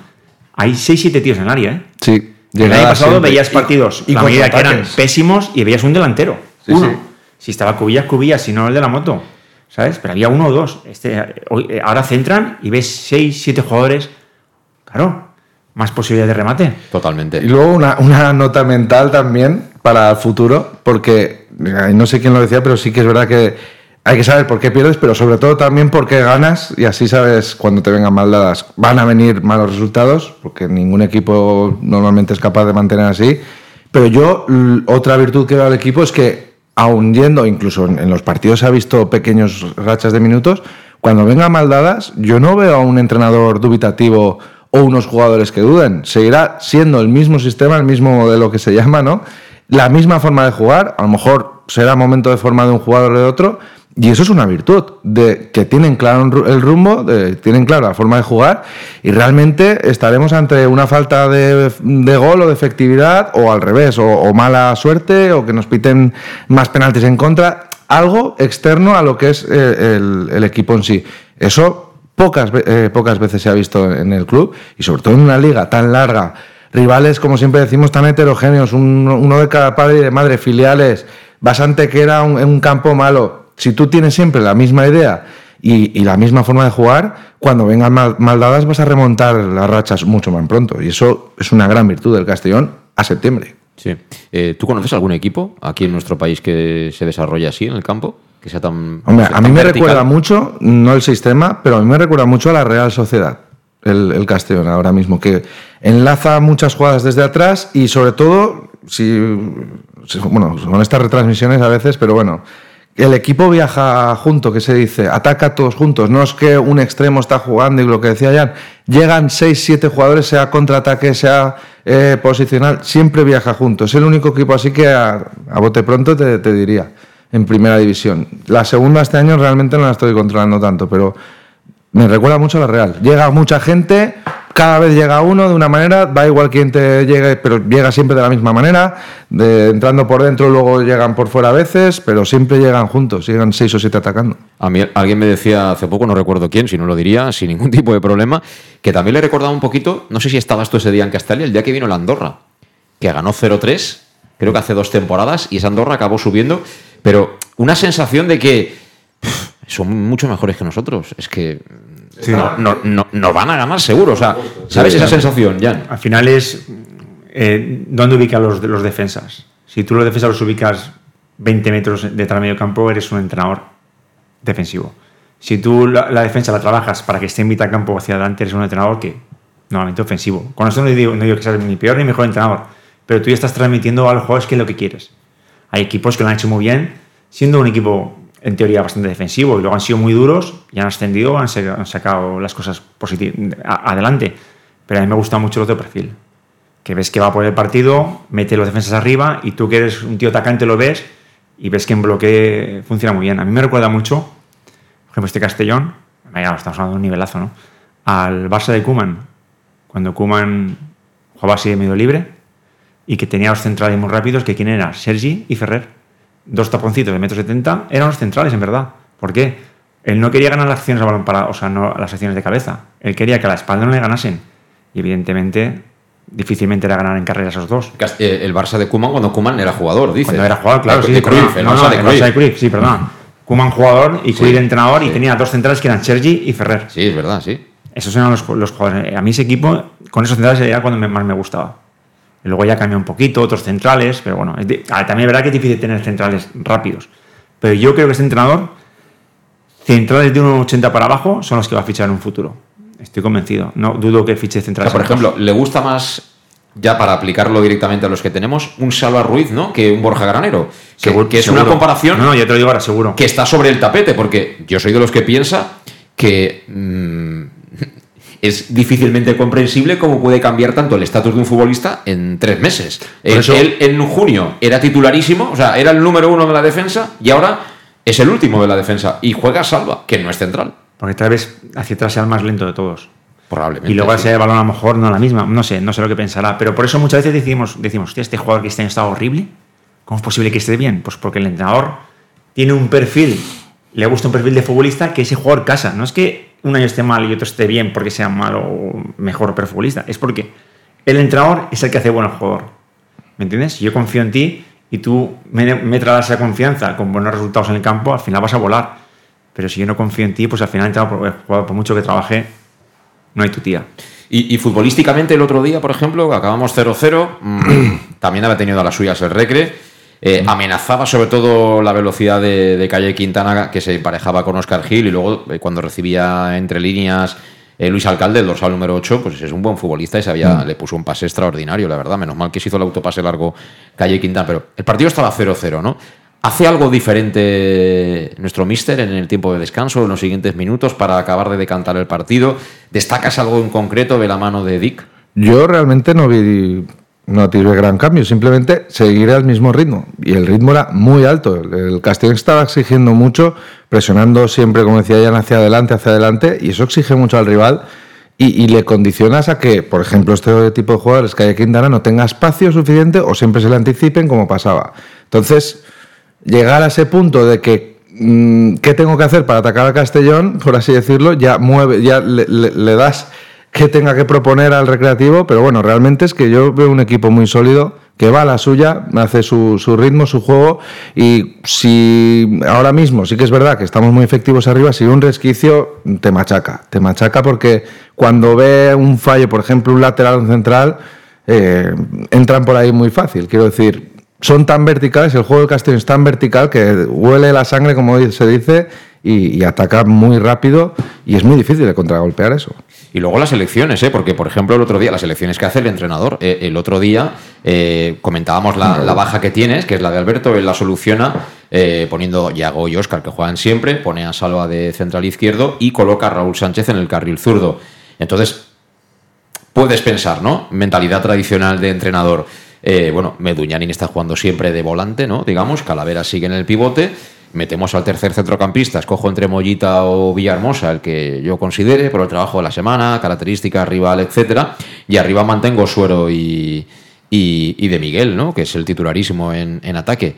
hay 6-7 tíos en el área, ¿eh? Sí, El año pasado siempre. veías partidos, y la que eran pésimos, y veías un delantero. Sí, uno. sí. Si estaba Cubillas, Cubillas, si no el de la moto. ¿Sabes? Pero había uno o dos. Este, hoy- eh, ahora centran y ves seis, siete jugadores. Claro. más posibilidad de remate. Totalmente. Y luego una, una nota mental también para el futuro, porque no sé quién lo decía, pero sí que es verdad que hay que saber por qué pierdes, pero sobre todo también por qué ganas y así sabes cuando te vengan mal dadas. Van a venir malos resultados, porque ningún equipo normalmente es capaz de mantener así. Pero yo, otra virtud que veo al equipo es que, aun yendo, incluso en los partidos se ha visto pequeños rachas de minutos, cuando vengan mal dadas, yo no veo a un entrenador dubitativo o unos jugadores que duden. Seguirá siendo el mismo sistema, el mismo modelo que se llama, ¿no? La misma forma de jugar, a lo mejor será momento de forma de un jugador o de otro, y eso es una virtud, de que tienen claro el rumbo, de- tienen claro la forma de jugar, y realmente estaremos ante una falta de, gol o de efectividad, o al revés, o, mala suerte, o que nos piten más penaltis en contra, algo externo a lo que es eh, el, equipo en sí. Eso pocas, eh, pocas veces se ha visto en el club, y sobre todo en una liga tan larga, rivales, como siempre decimos, tan heterogéneos, un- uno de cada padre y de madre, filiales, Basante que era un campo malo. Si tú tienes siempre la misma idea y, y la misma forma de jugar, cuando vengan mal, mal dadas vas a remontar las rachas mucho más pronto. Y eso es una gran virtud del Castellón a septiembre. Sí. Eh, ¿Tú conoces algún equipo aquí en nuestro país que se desarrolle así en el campo? Que sea tan. Hombre, a mí me vertical? recuerda mucho, no el sistema, pero a mí me recuerda mucho a la Real Sociedad, el, el Castellón ahora mismo, que enlaza muchas jugadas desde atrás y sobre todo, si, si- bueno, con estas retransmisiones a veces, pero bueno, el equipo viaja junto, que se dice, ataca todos juntos, no es que un extremo está jugando y lo que decía Jan, llegan 6, 7 jugadores, sea contraataque, sea eh, posicional, siempre viaja juntos, es el único equipo así que a, a bote pronto te, te diría en primera división. La segunda este año realmente no la estoy controlando tanto, pero me recuerda mucho a la Real. Llega mucha gente, cada vez llega uno de una manera, da igual quién te llegue, pero llega siempre de la misma manera, entrando por dentro, luego llegan por fuera a veces, pero siempre llegan juntos, llegan seis o siete atacando. A mí alguien me decía hace poco, no recuerdo quién, si no lo diría, sin ningún tipo de problema, que también le recordaba un poquito, no sé si estabas tú ese día en Castalia, el día que vino la Andorra, que ganó 0-3, creo que hace dos temporadas, y esa Andorra acabó subiendo, pero una sensación de que son mucho mejores que nosotros. Es que no, no- no- van a ganar seguro. O sea, ¿sabes esa sensación, Jan? Al final es eh, dónde ubican los, los defensas. Si tú los defensas los ubicas 20 metros detrás del medio campo, eres un entrenador defensivo. Si tú la, la defensa la trabajas para que esté en mitad campo hacia adelante, eres un entrenador que normalmente ofensivo. Con esto no digo, no digo que seas ni peor ni mejor entrenador, pero tú ya estás transmitiendo a los jugadores qué es lo que quieres. Hay equipos que lo han hecho muy bien, siendo un equipo en teoría bastante defensivo y luego han sido muy duros y han ascendido, han, sa- han sacado las cosas adelante. Pero a mí me gusta mucho el otro perfil. Que ves que va por el partido, mete los defensas arriba y tú que eres un tío atacante lo ves y ves que en bloque funciona muy bien. A mí me recuerda mucho, por ejemplo, este Castellón, estamos hablando de un nivelazo, ¿no? Al Barça de Kuman, cuando Kuman jugaba así de medio libre y que tenía los centrales muy rápidos, que quién era, Sergi y Ferrer. Dos taponcitos de metro setenta eran los centrales, en verdad. ¿Por qué? Él no quería ganar las acciones a balón para, o sea, no las acciones de cabeza. Él quería que a la espalda no le ganasen. Y evidentemente, difícilmente era ganar en carrera esos dos. Eh, El Barça de Kuman cuando Kuman era jugador, dice. Cuando era jugador, claro, De- sí. de. Cruyff, el No, no, el. Barça de Cruyff, sí, perdón. Kuman jugador y Sí, Cruyff entrenador y sí. tenía dos centrales que eran Sergi y Ferrer. Sí, es verdad, sí. Esos eran los, los jugadores. A mí ese equipo, con esos centrales, era cuando me- más me gustaba. Y luego ya cambió un poquito, otros centrales, pero bueno, es ah, también es verdad que es difícil tener centrales rápidos. Pero yo creo que este entrenador, centrales de 1,80 para abajo, son los que va a fichar en un futuro. Estoy convencido. No dudo que fiche O centrales. sea, por ejemplo, le gusta más, ya para aplicarlo directamente a los que tenemos, un Salva Ruiz, ¿no? Que un Borja Granero. Que, Seguro- que es seguro. una comparación No, no, yo te lo digo ahora, seguro. que está sobre el tapete, porque yo soy de los que piensa que mm, es difícilmente comprensible cómo puede cambiar tanto el estatus de un futbolista en tres meses. Eh, eso- Él en junio era titularísimo, o sea, era el número uno de la defensa y ahora es el último de la defensa y juega Salva, que no es central. Porque tal vez hacia atrás sea el más lento de todos. Probablemente. Y luego sí. ese de balón a lo mejor no la misma. No sé, no sé lo que pensará. Pero por eso muchas veces decimos, decimos, este jugador que este año está horrible. ¿Cómo es posible que esté bien? Pues porque el entrenador tiene un perfil, le gusta un perfil de futbolista que ese jugador casa. No es que un año esté mal y otro esté bien porque sea malo o mejor pero futbolista. Es porque el entrenador es el que hace bueno al jugador. ¿Me entiendes? Si yo confío en ti y tú me, me traes esa confianza con buenos resultados en el campo, al final vas a volar. Pero si yo no confío en ti, pues al final el entrenador, por, por mucho que trabaje, no hay tu tía. Y, y futbolísticamente el otro día, por ejemplo, acabamos 0-0, mm, también había tenido a las suyas el Recre. Eh, amenazaba sobre todo la velocidad de, de Calle Quintana, que se emparejaba con Oscar Gil, y luego eh, cuando recibía entre líneas eh, Luis Alcalde, el dorsal número 8, pues es un buen futbolista y sabía, Mm. le puso un pase extraordinario, la verdad. Menos mal que se hizo el autopase largo Calle Quintana, pero el partido estaba 0-0, ¿no? ¿Hace algo diferente nuestro mister en el tiempo de descanso, en los siguientes minutos, para acabar de decantar el partido? ¿Destacas algo en concreto de la mano de Dick? Yo realmente no vi no tiré gran cambio, simplemente seguir al mismo ritmo. Y el ritmo era muy alto. El Castellón estaba exigiendo mucho, presionando siempre, como decía Jan, hacia adelante, hacia adelante, y eso exige mucho al rival. Y, le condicionas a que, por ejemplo, este tipo de jugadores, que hay Quintana, no tenga espacio suficiente o siempre se le anticipen como pasaba. Entonces, llegar a ese punto de que mm, qué tengo que hacer para atacar a Castellón, por así decirlo, ya mueve, ya le das que tenga que proponer al recreativo, pero bueno, realmente es que yo veo un equipo muy sólido que va a la suya, hace su, su ritmo, su juego, y si ahora mismo sí que es verdad que estamos muy efectivos arriba, si un resquicio te machaca, te machaca porque cuando ve un fallo, por ejemplo, un lateral o un central, eh, entran por ahí muy fácil. Quiero decir, son tan verticales, el juego del Castellón es tan vertical que huele la sangre, como se dice, y, y ataca muy rápido, y es muy difícil de contragolpear eso. Y luego las elecciones, ¿eh? porque por ejemplo el otro día, las elecciones que hace el entrenador, eh, el otro día eh, comentábamos la, baja que tienes, que es la de Alberto, él la soluciona eh, poniendo Yago y Oscar, que juegan siempre, pone a Salva de central izquierdo y coloca a Raúl Sánchez en el carril zurdo. Entonces, puedes pensar, ¿no? Mentalidad tradicional de entrenador. Eh, bueno, Meduñanin está jugando siempre de volante, ¿no? Digamos, Calavera sigue en el pivote. Metemos al tercer centrocampista, escojo entre Mollita o Villahermosa, el que yo considere, por el trabajo de la semana, características, rival, etcétera. Y arriba mantengo Suero y, y, y de Miguel, ¿no? Que es el titularísimo en, en ataque.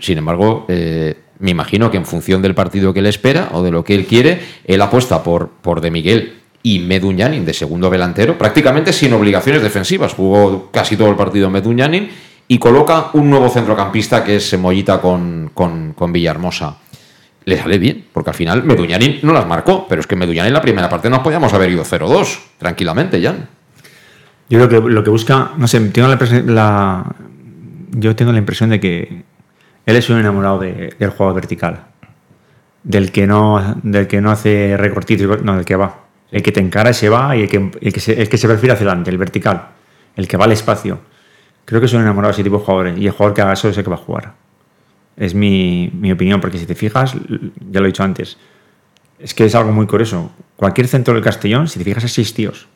Sin embargo, eh, me imagino que en función del partido que él espera o de lo que él quiere, él apuesta por, por De Miguel y Meduñanin de segundo delantero, prácticamente sin obligaciones defensivas. Jugó casi todo el partido Meduñanin y coloca un nuevo centrocampista que es Mollita con, con, con Villahermosa. Le sale bien, porque al final Meduñanin no las marcó, pero es que Meduñanin en la primera parte nos podíamos haber ido 0-2, tranquilamente, Jan. Yo creo que lo que busca, no sé, tengo la, la- yo tengo la impresión de que él es un enamorado de- del juego vertical, del que no, del que no hace recortitos, no, del que va, el que te encara y se va y el que, el que, se, el que se perfila hacia adelante, el vertical, el que va al espacio. Creo que un enamorado de ese tipo de jugadores y el jugador que haga eso es el que va a jugar. Es mi, mi opinión, porque si te fijas, ya lo he dicho antes, es que es algo muy curioso. Cualquier centro del Castellón, si te fijas, es seis tíos.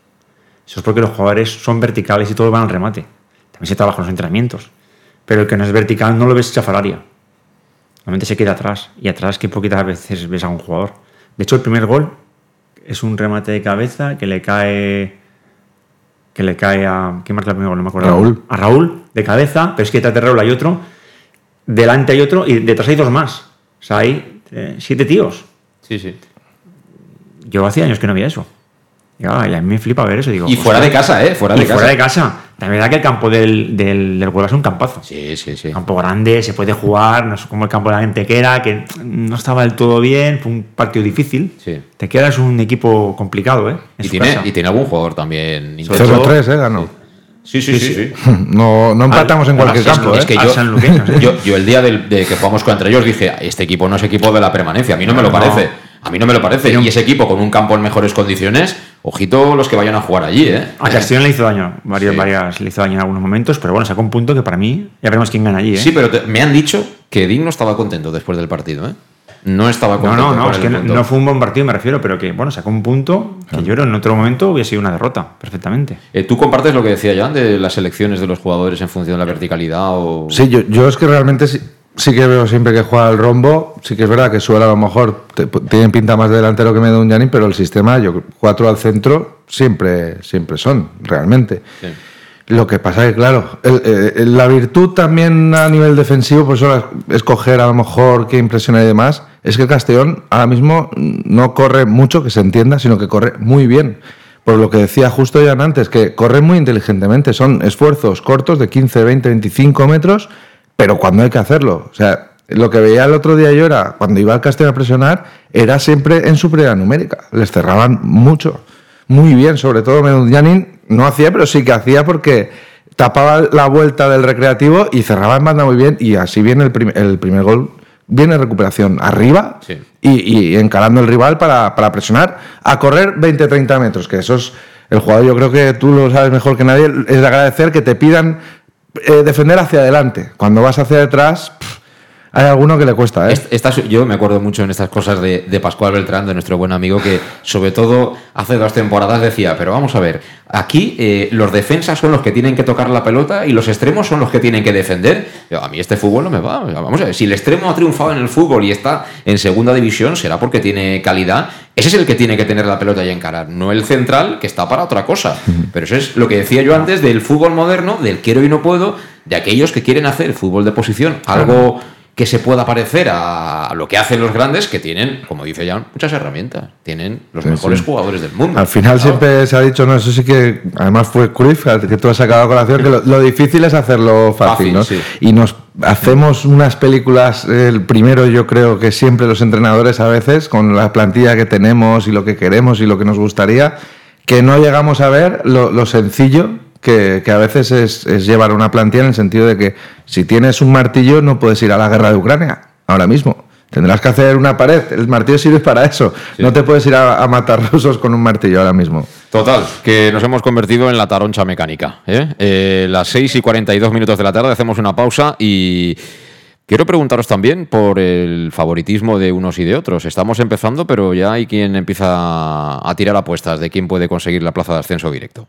Eso es porque los jugadores son verticales y todos van al remate. También se trabaja en los entrenamientos. Pero el que no es vertical no lo ves chafar área. Normalmente se queda atrás. Y atrás que poquitas veces ves a un jugador. De hecho, el primer gol es un remate de cabeza que le cae. Que le cae a. ¿Quién marca el primer gol? No me acuerdo. Raúl. A Raúl, de cabeza, pero es que detrás de Raúl hay otro. Delante hay otro y detrás hay dos más. O sea, hay eh, siete tíos. Sí, sí. Yo hacía años que no veía eso. Y, y a mí me flipa ver eso. Digo, Y fuera de casa, ¿eh? Fuera Y de casa. fuera de casa. La verdad que el campo del, del, del Huelva es un campazo. Sí, sí, sí. Campo grande, se puede jugar, no es como el campo de la Antequera, que no estaba del todo bien, fue un partido difícil. Sí. Tequera es un equipo complicado, ¿eh? En Y su tiene, casa. y tiene algún jugador también. interesante. 0-3, ¿eh? Ganó. Sí, sí, sí. sí. No, no empatamos en cualquier Es- campo, es ¿eh? que Al yo, sanluqueños, ¿eh? yo, yo el día del- de que jugamos contra ellos dije, este equipo no es equipo de la permanencia, a mí no me lo No. A mí no me lo parece. Y ese equipo con un campo en mejores condiciones, ojito los que vayan a jugar allí, ¿eh? A Castellón le hizo daño, varios, Sí. varias, le hizo daño en algunos momentos, pero bueno, sacó un punto que para mí, ya veremos quién gana allí, ¿eh? Sí, pero te- me han dicho que Dean no estaba contento después del partido, ¿eh? No estaba No, contento. no, no, con es que no, no fue un buen partido, me refiero, pero que, bueno, sacó un punto que yo creo en otro momento hubiera sido una derrota, perfectamente. Eh, ¿Tú compartes lo que decía Jan de las elecciones de los jugadores en función de la verticalidad? O... Sí, yo, yo es que realmente sí, sí que veo siempre que juega el rombo. Sí que es verdad que suele a lo mejor te- tienen pinta más de delantero que Medunyanin, pero el sistema, yo cuatro al centro, siempre, siempre son, realmente. Sí. Lo que pasa es que, claro, el- la virtud también a nivel defensivo, pues ahora escoger a lo mejor qué impresiona y demás, es que el Castellón ahora mismo no corre mucho, que se entienda, sino que corre muy bien. Por lo que decía justo ya antes, que corre muy inteligentemente. Son esfuerzos cortos de 15, 20, 25 metros, pero cuando hay que hacerlo. O sea, lo que veía el otro día yo era, cuando iba al Castellón a presionar, era siempre en superioridad numérica. Les cerraban mucho. muy bien, sobre todo Medunjanin no hacía, pero sí que hacía porque tapaba la vuelta del recreativo y cerraba en banda muy bien y así viene el, prim- el primer gol, viene recuperación arriba y, y encarando el rival para, para presionar, a correr 20-30 metros, que eso es el jugador, yo creo que tú lo sabes mejor que nadie, es de agradecer que te pidan eh, defender hacia adelante. Cuando vas hacia pff, hay alguno que le cuesta, ¿eh? Yo me acuerdo mucho en estas cosas de, Pascual Beltrán, de nuestro buen amigo, que sobre todo hace dos temporadas decía, pero vamos a ver, aquí eh, los defensas son los que tienen que tocar la pelota y los extremos son los que tienen que defender. A mí este fútbol no me va. Vamos a ver, si el extremo ha triunfado en el fútbol y está en segunda división, será porque tiene calidad. Ese es el que tiene que tener la pelota y encarar, no el central que está para otra cosa. Pero eso es lo que decía yo antes del fútbol moderno, del quiero y no puedo, de aquellos que quieren hacer fútbol de posición, algo que se pueda parecer a lo que hacen los grandes, que tienen, como dice Jan, muchas herramientas. Tienen los Sí, mejores sí. jugadores del mundo. Al final siempre se ha dicho, no, eso sí que, además fue Cruyff, que tú has sacado a colación, que lo, lo difícil es hacerlo fácil, Fácil, ¿no? sí. Y nos hacemos unas películas, el primero yo creo que siempre los entrenadores a veces, con la plantilla que tenemos y lo que queremos y lo que nos gustaría, que no llegamos a ver lo, lo sencillo que, que a veces es, es llevar una plantilla en el sentido de que si tienes un martillo no puedes ir a la guerra de Ucrania ahora mismo. Tendrás que hacer una pared. El martillo sirve para eso. No te puedes ir a, a matar rusos con un martillo ahora mismo. Total, que nos hemos convertido en la taroncha mecánica. ¿eh? Eh, las 6 y 42 minutos de la tarde hacemos una pausa y quiero preguntaros también por el favoritismo de unos y de otros. Estamos empezando, pero ya hay quien empieza a tirar apuestas de quién puede conseguir la plaza de ascenso directo.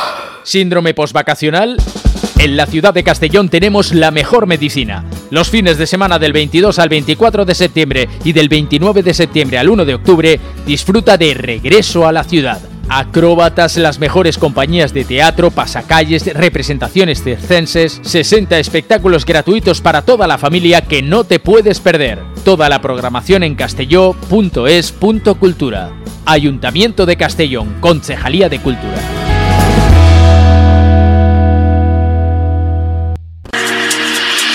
Síndrome postvacacional. En la ciudad de Castellón tenemos la mejor medicina. Los fines de semana del 22 al 24 de septiembre y del 29 de septiembre al 1 de octubre, disfruta de Regreso a la ciudad. Acróbatas, las mejores compañías de teatro, pasacalles, representaciones circenses, 60 espectáculos gratuitos para toda la familia que no te puedes perder. Toda la programación en castelló.es.cultura. Ayuntamiento de Castellón, Concejalía de Cultura.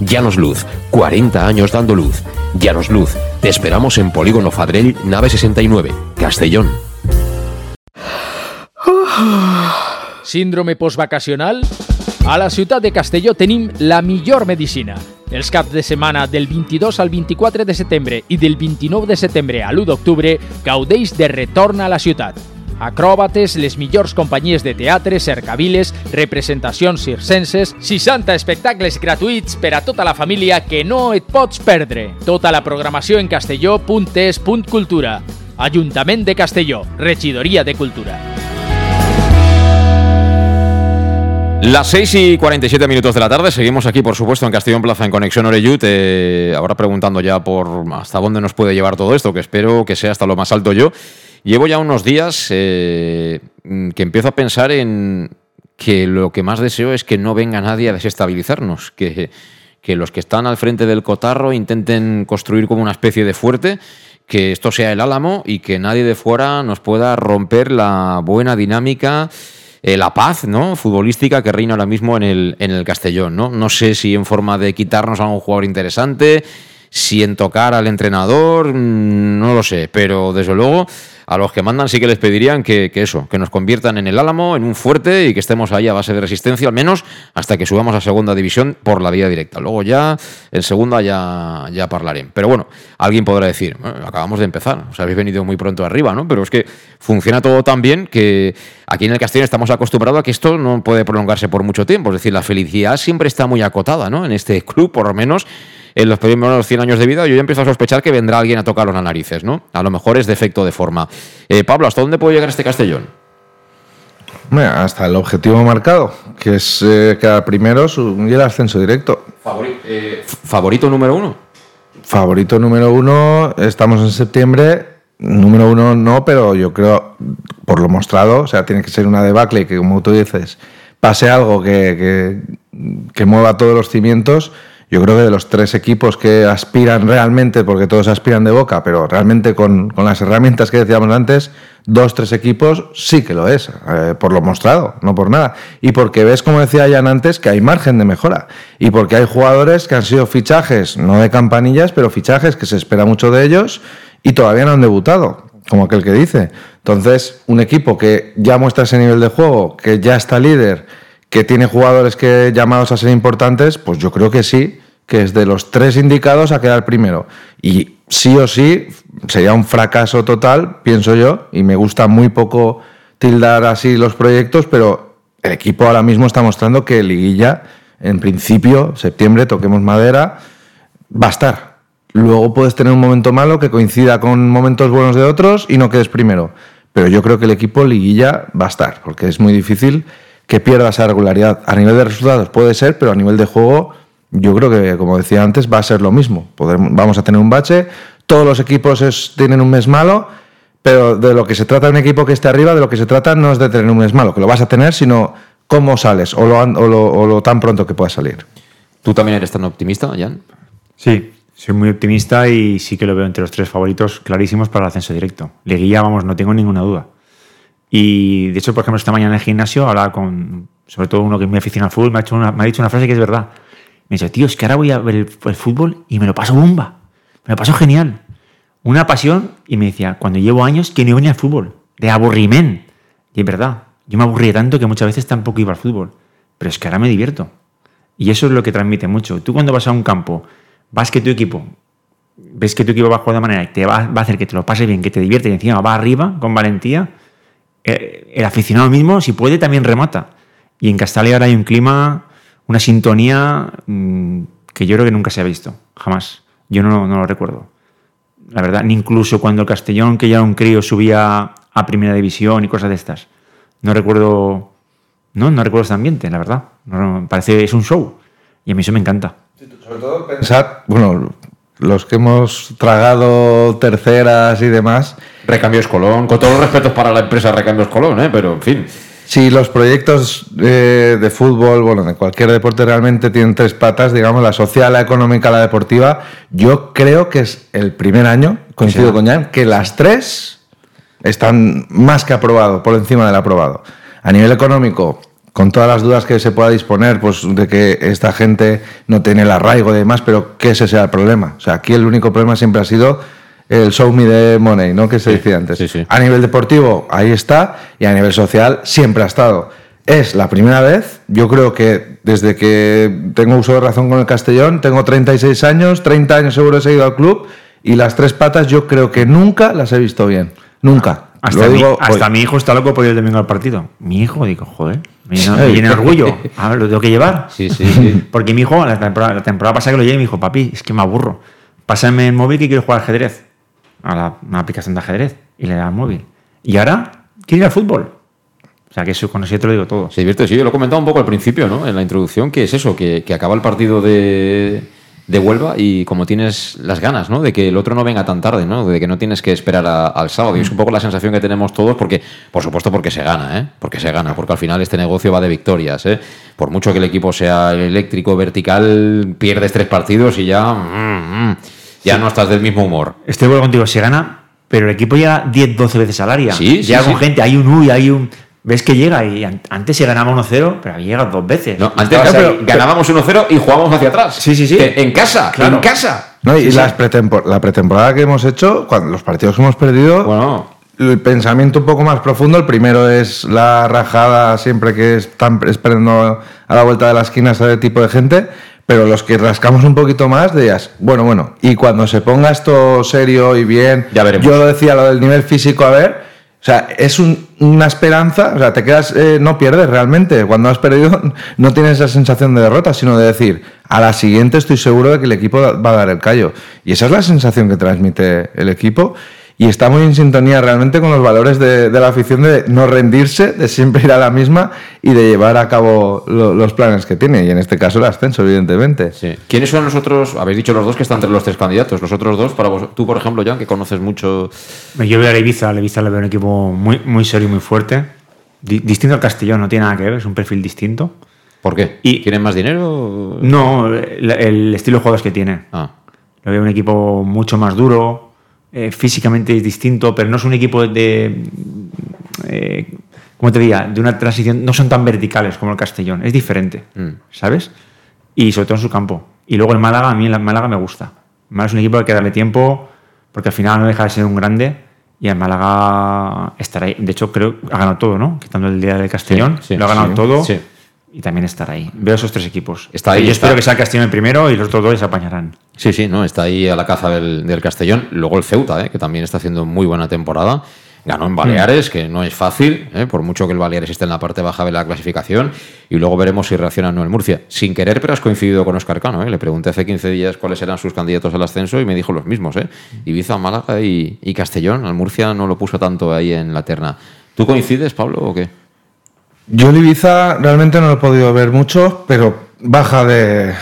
Llanos Luz, 40 años dando luz. Llanos Luz, te esperamos en Polígono Fadrell, nave 69, Castellón. Síndrome postvacacional? A la ciutat de Castelló tenim la millor medicina. Els caps de setmana del 22 al 24 de setembre i del 29 de setembre a l'1 d'octubre gaudeix de retorn a la ciutat. Acròbates, les millors companyies de teatre, cercaviles, representacions circenses, 60 espectacles gratuïts per a tota la família que no et pots perdre. Tota la programació en castelló.es.cultura. Ajuntament de Castelló, Regidoria de Cultura. Las 6 y 47 minutos de la tarde, seguimos aquí, por supuesto, en Castellón Plaza, en Conexión Oreyut. Eh, ahora preguntando ya por hasta dónde nos puede llevar todo esto, que espero que sea hasta lo más alto yo. Llevo ya unos días eh, que empiezo a pensar en que lo que más deseo es que no venga nadie a desestabilizarnos, que, que los que están al frente del cotarro intenten construir como una especie de fuerte, que esto sea el álamo y que nadie de fuera nos pueda romper la buena dinámica eh, la paz ¿no? futbolística que reina ahora mismo en el, en el Castellón. ¿no? no sé si en forma de quitarnos a un jugador interesante, si en tocar al entrenador, mm, no lo sé, pero desde luego a los que mandan sí que les pedirían que, eso, que nos conviertan en el Álamo, en un fuerte y que estemos ahí a base de resistencia, al menos hasta que subamos a segunda división por la vía directa. Luego ya, en segunda ya, ya hablaré. Pero bueno, alguien podrá decir, acabamos de empezar, o sea, habéis venido muy pronto arriba, ¿no? Pero es que funciona todo tan bien que aquí en el Castillo estamos acostumbrados a que esto no puede prolongarse por mucho tiempo. Es decir, la felicidad siempre está muy acotada, ¿no? En este club, por lo menos en los primeros 100 años de vida, yo ya empiezo a sospechar que vendrá alguien a tocar las narices, ¿no? A lo mejor es defecto de forma. Eh, Pablo, ¿hasta dónde puede llegar este Castellón? hasta el objetivo marcado, que es eh, quedar primero y el ascenso directo. Favorito, eh, ¿Favorito número uno? Favorito número uno, estamos en septiembre. Número uno no, pero yo creo, por lo mostrado, o sea, tiene que ser una debacle que, como tú dices, pase algo que, que, que mueva todos los cimientos yo creo que de los tres equipos que aspiran realmente, porque todos aspiran de boca, pero realmente con, las herramientas que decíamos antes, dos, tres equipos sí que lo es, eh, por lo mostrado, no por nada. Y porque ves, como decía Jan antes, que hay margen de mejora. Y porque hay jugadores que han sido fichajes, no de campanillas, pero fichajes que se espera mucho de ellos y todavía no han debutado, como aquel que dice. Entonces, un equipo que ya muestra ese nivel de juego, que ya está líder, que tiene jugadores que llamados a ser importantes, pues yo creo que sí, que es de los tres indicados a quedar primero. Y sí o sí sería un fracaso total, pienso yo, y me gusta muy poco tildar así los proyectos, pero el equipo ahora mismo está mostrando que Liguilla, en principio, septiembre, toquemos madera, va a estar. Luego puedes tener un momento malo que coincida con momentos buenos de otros y no quedes primero. Pero yo creo que el equipo Liguilla va a estar, porque es muy difícil que pierda esa regularidad. A nivel de resultados puede ser, pero a nivel de juego yo creo que, como decía antes, va a ser lo mismo. Podremos- vamos a tener un bache, todos los equipos es- tienen un mes malo, pero de lo que se trata un equipo que esté arriba, de lo que se trata no es de tener un mes malo, que lo vas a tener, sino cómo sales o lo, an- o lo- o lo tan pronto que puedas salir. ¿Tú también eres tan optimista, Jan? Sí, soy muy optimista y sí que lo veo entre los tres favoritos clarísimos para el ascenso directo. Leguía, vamos, no tengo ninguna duda. Y de hecho, por ejemplo, esta mañana en el gimnasio hablaba con, sobre todo uno que es muy aficionado al fútbol, me ha, hecho una- me ha dicho una frase que es verdad. Me dice, tío, es que ahora voy a ver el, el fútbol y me lo paso bomba. Me lo paso genial. Una pasión. Y me decía, cuando llevo años que no venía al fútbol, de aburrimen. Y es verdad, yo me aburría tanto que muchas veces tampoco iba al fútbol. Pero es que ahora me divierto. Y eso es lo que transmite mucho. Tú cuando vas a un campo, vas que tu equipo, ves que tu equipo va a jugar de manera que te va, va a hacer que te lo pases bien, que te divierte y encima va arriba con valentía, eh, el aficionado mismo, si puede, también remata. Y en Castalia ahora hay un clima, una sintonía mm, que yo creo que nunca se ha visto, jamás. Yo no, no lo recuerdo. La verdad, ni incluso cuando el Castellón, que ya era un crío, subía a primera división y cosas de estas. No recuerdo. No, no recuerdo este ambiente, la verdad. No, no, parece, es un show. Y a mí eso me encanta. Sobre todo pensar, bueno, los que hemos tragado terceras y demás. Recambios Colón, con todos los respetos para la empresa Recambios Colón, ¿eh? pero en fin. Si los proyectos eh, de fútbol, bueno, de cualquier deporte realmente tienen tres patas, digamos, la social, la económica, la deportiva, yo creo que es el primer año, coincido Sí. con Jan, que las tres están más que aprobado, por encima del aprobado. A nivel económico, con todas las dudas que se pueda disponer, pues de que esta gente no tiene el arraigo y demás, pero que ese sea el problema. O sea, aquí el único problema siempre ha sido el show me the money, ¿no? Que se decía antes. A nivel deportivo, ahí está, y a nivel social, siempre ha estado. Es la primera vez, yo creo que desde que tengo uso de razón con el Castellón, tengo 36 años, 30 años seguro he seguido al club, y las tres patas yo creo que nunca las he visto bien. Nunca. Hasta, Lo mi, digo hasta hoy. mi hijo está loco por ir el domingo al partido. Mi hijo, digo, joder, me de orgullo. A ver, lo tengo que llevar. Sí, sí, sí. Porque mi hijo, la temporada, la temporada pasada que lo llevé, me dijo, papi, es que me aburro. Pásame el móvil que quiero jugar al ajedrez. A la, una aplicación de ajedrez. Y le da el móvil. Y ahora quiere ir al fútbol. O sea, que eso con eso te lo digo todo. Se divierte, sí, yo lo he comentado un poco al principio, ¿no? En la introducción, que es eso, que, que acaba el partido de, de Huelva y como tienes las ganas, ¿no? De que el otro no venga tan tarde, ¿no? De que no tienes que esperar a- al sábado. Y es un poco la sensación que tenemos todos, porque, por supuesto, porque se gana, ¿eh? Porque se gana, porque al final este negocio va de victorias, ¿eh? Por mucho que el equipo sea eléctrico, vertical, pierdes tres partidos y ya. mm, mm, ya no estás del mismo humor. Estoy de acuerdo contigo, se gana, pero el equipo llega 10, 12 veces al área. Sí, sí, con sí. gente, hay un uy, hay un. Ves que llega y an- antes se ganaba 1-0, pero llega dos veces. No, antes Claro, pero- pero- ganábamos 1-0 y jugábamos hacia atrás. Sí, sí, sí. Que En casa, Claro. en casa. No, y Sí, sí. las pretempor- la pretemporada que hemos hecho, cuando los partidos que hemos perdido, el pensamiento un poco más profundo, el primero es la rajada siempre que están esperando a la vuelta de la esquina ese tipo de gente, pero los que rascamos un poquito más, decías, bueno, bueno, y cuando se ponga esto serio y bien, Ya veremos. yo lo decía, lo del nivel físico, a ver, o sea, es un- una esperanza, o sea, te quedas, eh, no pierdes realmente. Cuando has perdido, no tienes esa sensación de derrota, sino de decir, a la siguiente estoy seguro de que el equipo va a dar el callo. Y esa es la sensación que transmite el equipo. Y está muy en sintonía realmente con los valores de, de la afición de no rendirse, de siempre ir a la misma y de llevar a cabo lo- los planes que tiene. Y en este caso el ascenso, evidentemente. ¿Quiénes son los otros? Habéis dicho los dos que están entre los tres candidatos. Los otros dos, para vos, tú, por ejemplo, Jan, que conoces mucho. Yo veo a la Ibiza, a la Ibiza le veo un equipo muy, muy serio y muy fuerte. Di- distinto al Castellón, no tiene nada que ver, es un perfil distinto. ¿Por qué? Y, ¿Tienen más dinero? No, el, el estilo de juegos que tiene. Ah. Lo veo un equipo mucho más duro, eh, físicamente es distinto, pero no es un equipo de. Eh, ¿Cómo te diría? De una transición. No son tan verticales como el Castellón, es diferente, Mm. ¿sabes? Y sobre todo en su campo. Y luego el Málaga, a mí el Málaga me gusta. El Málaga es un equipo que hay que darle tiempo, porque al final no deja de ser un grande. Y el Málaga estará ahí. De hecho, creo que ha ganado todo, ¿no? Quitando el día del Castellón. Sí, sí, lo ha ganado sí, todo. sí. Y también estará ahí. Veo esos tres equipos. Está ahí, Yo está. espero que sea el Castellón el primero y los otros dos se apañarán. Sí, sí, no, está ahí a la caza del, del Castellón. Luego el Ceuta, ¿eh? que también está haciendo muy buena temporada. Ganó en Baleares, que no es fácil, ¿eh? por mucho que el Baleares esté en la parte baja de la clasificación. Y luego veremos si reacciona o no el Murcia. Sin querer, pero has coincidido con Oscar Cano. ¿eh? Le pregunté hace 15 días cuáles eran sus candidatos al ascenso y me dijo los mismos. ¿eh? Ibiza, Málaga y, y Castellón. Al Murcia no lo puso tanto ahí en la terna. ¿Tú coincides, Pablo, o qué? Yo el Ibiza realmente no lo he podido ver mucho, pero baja de,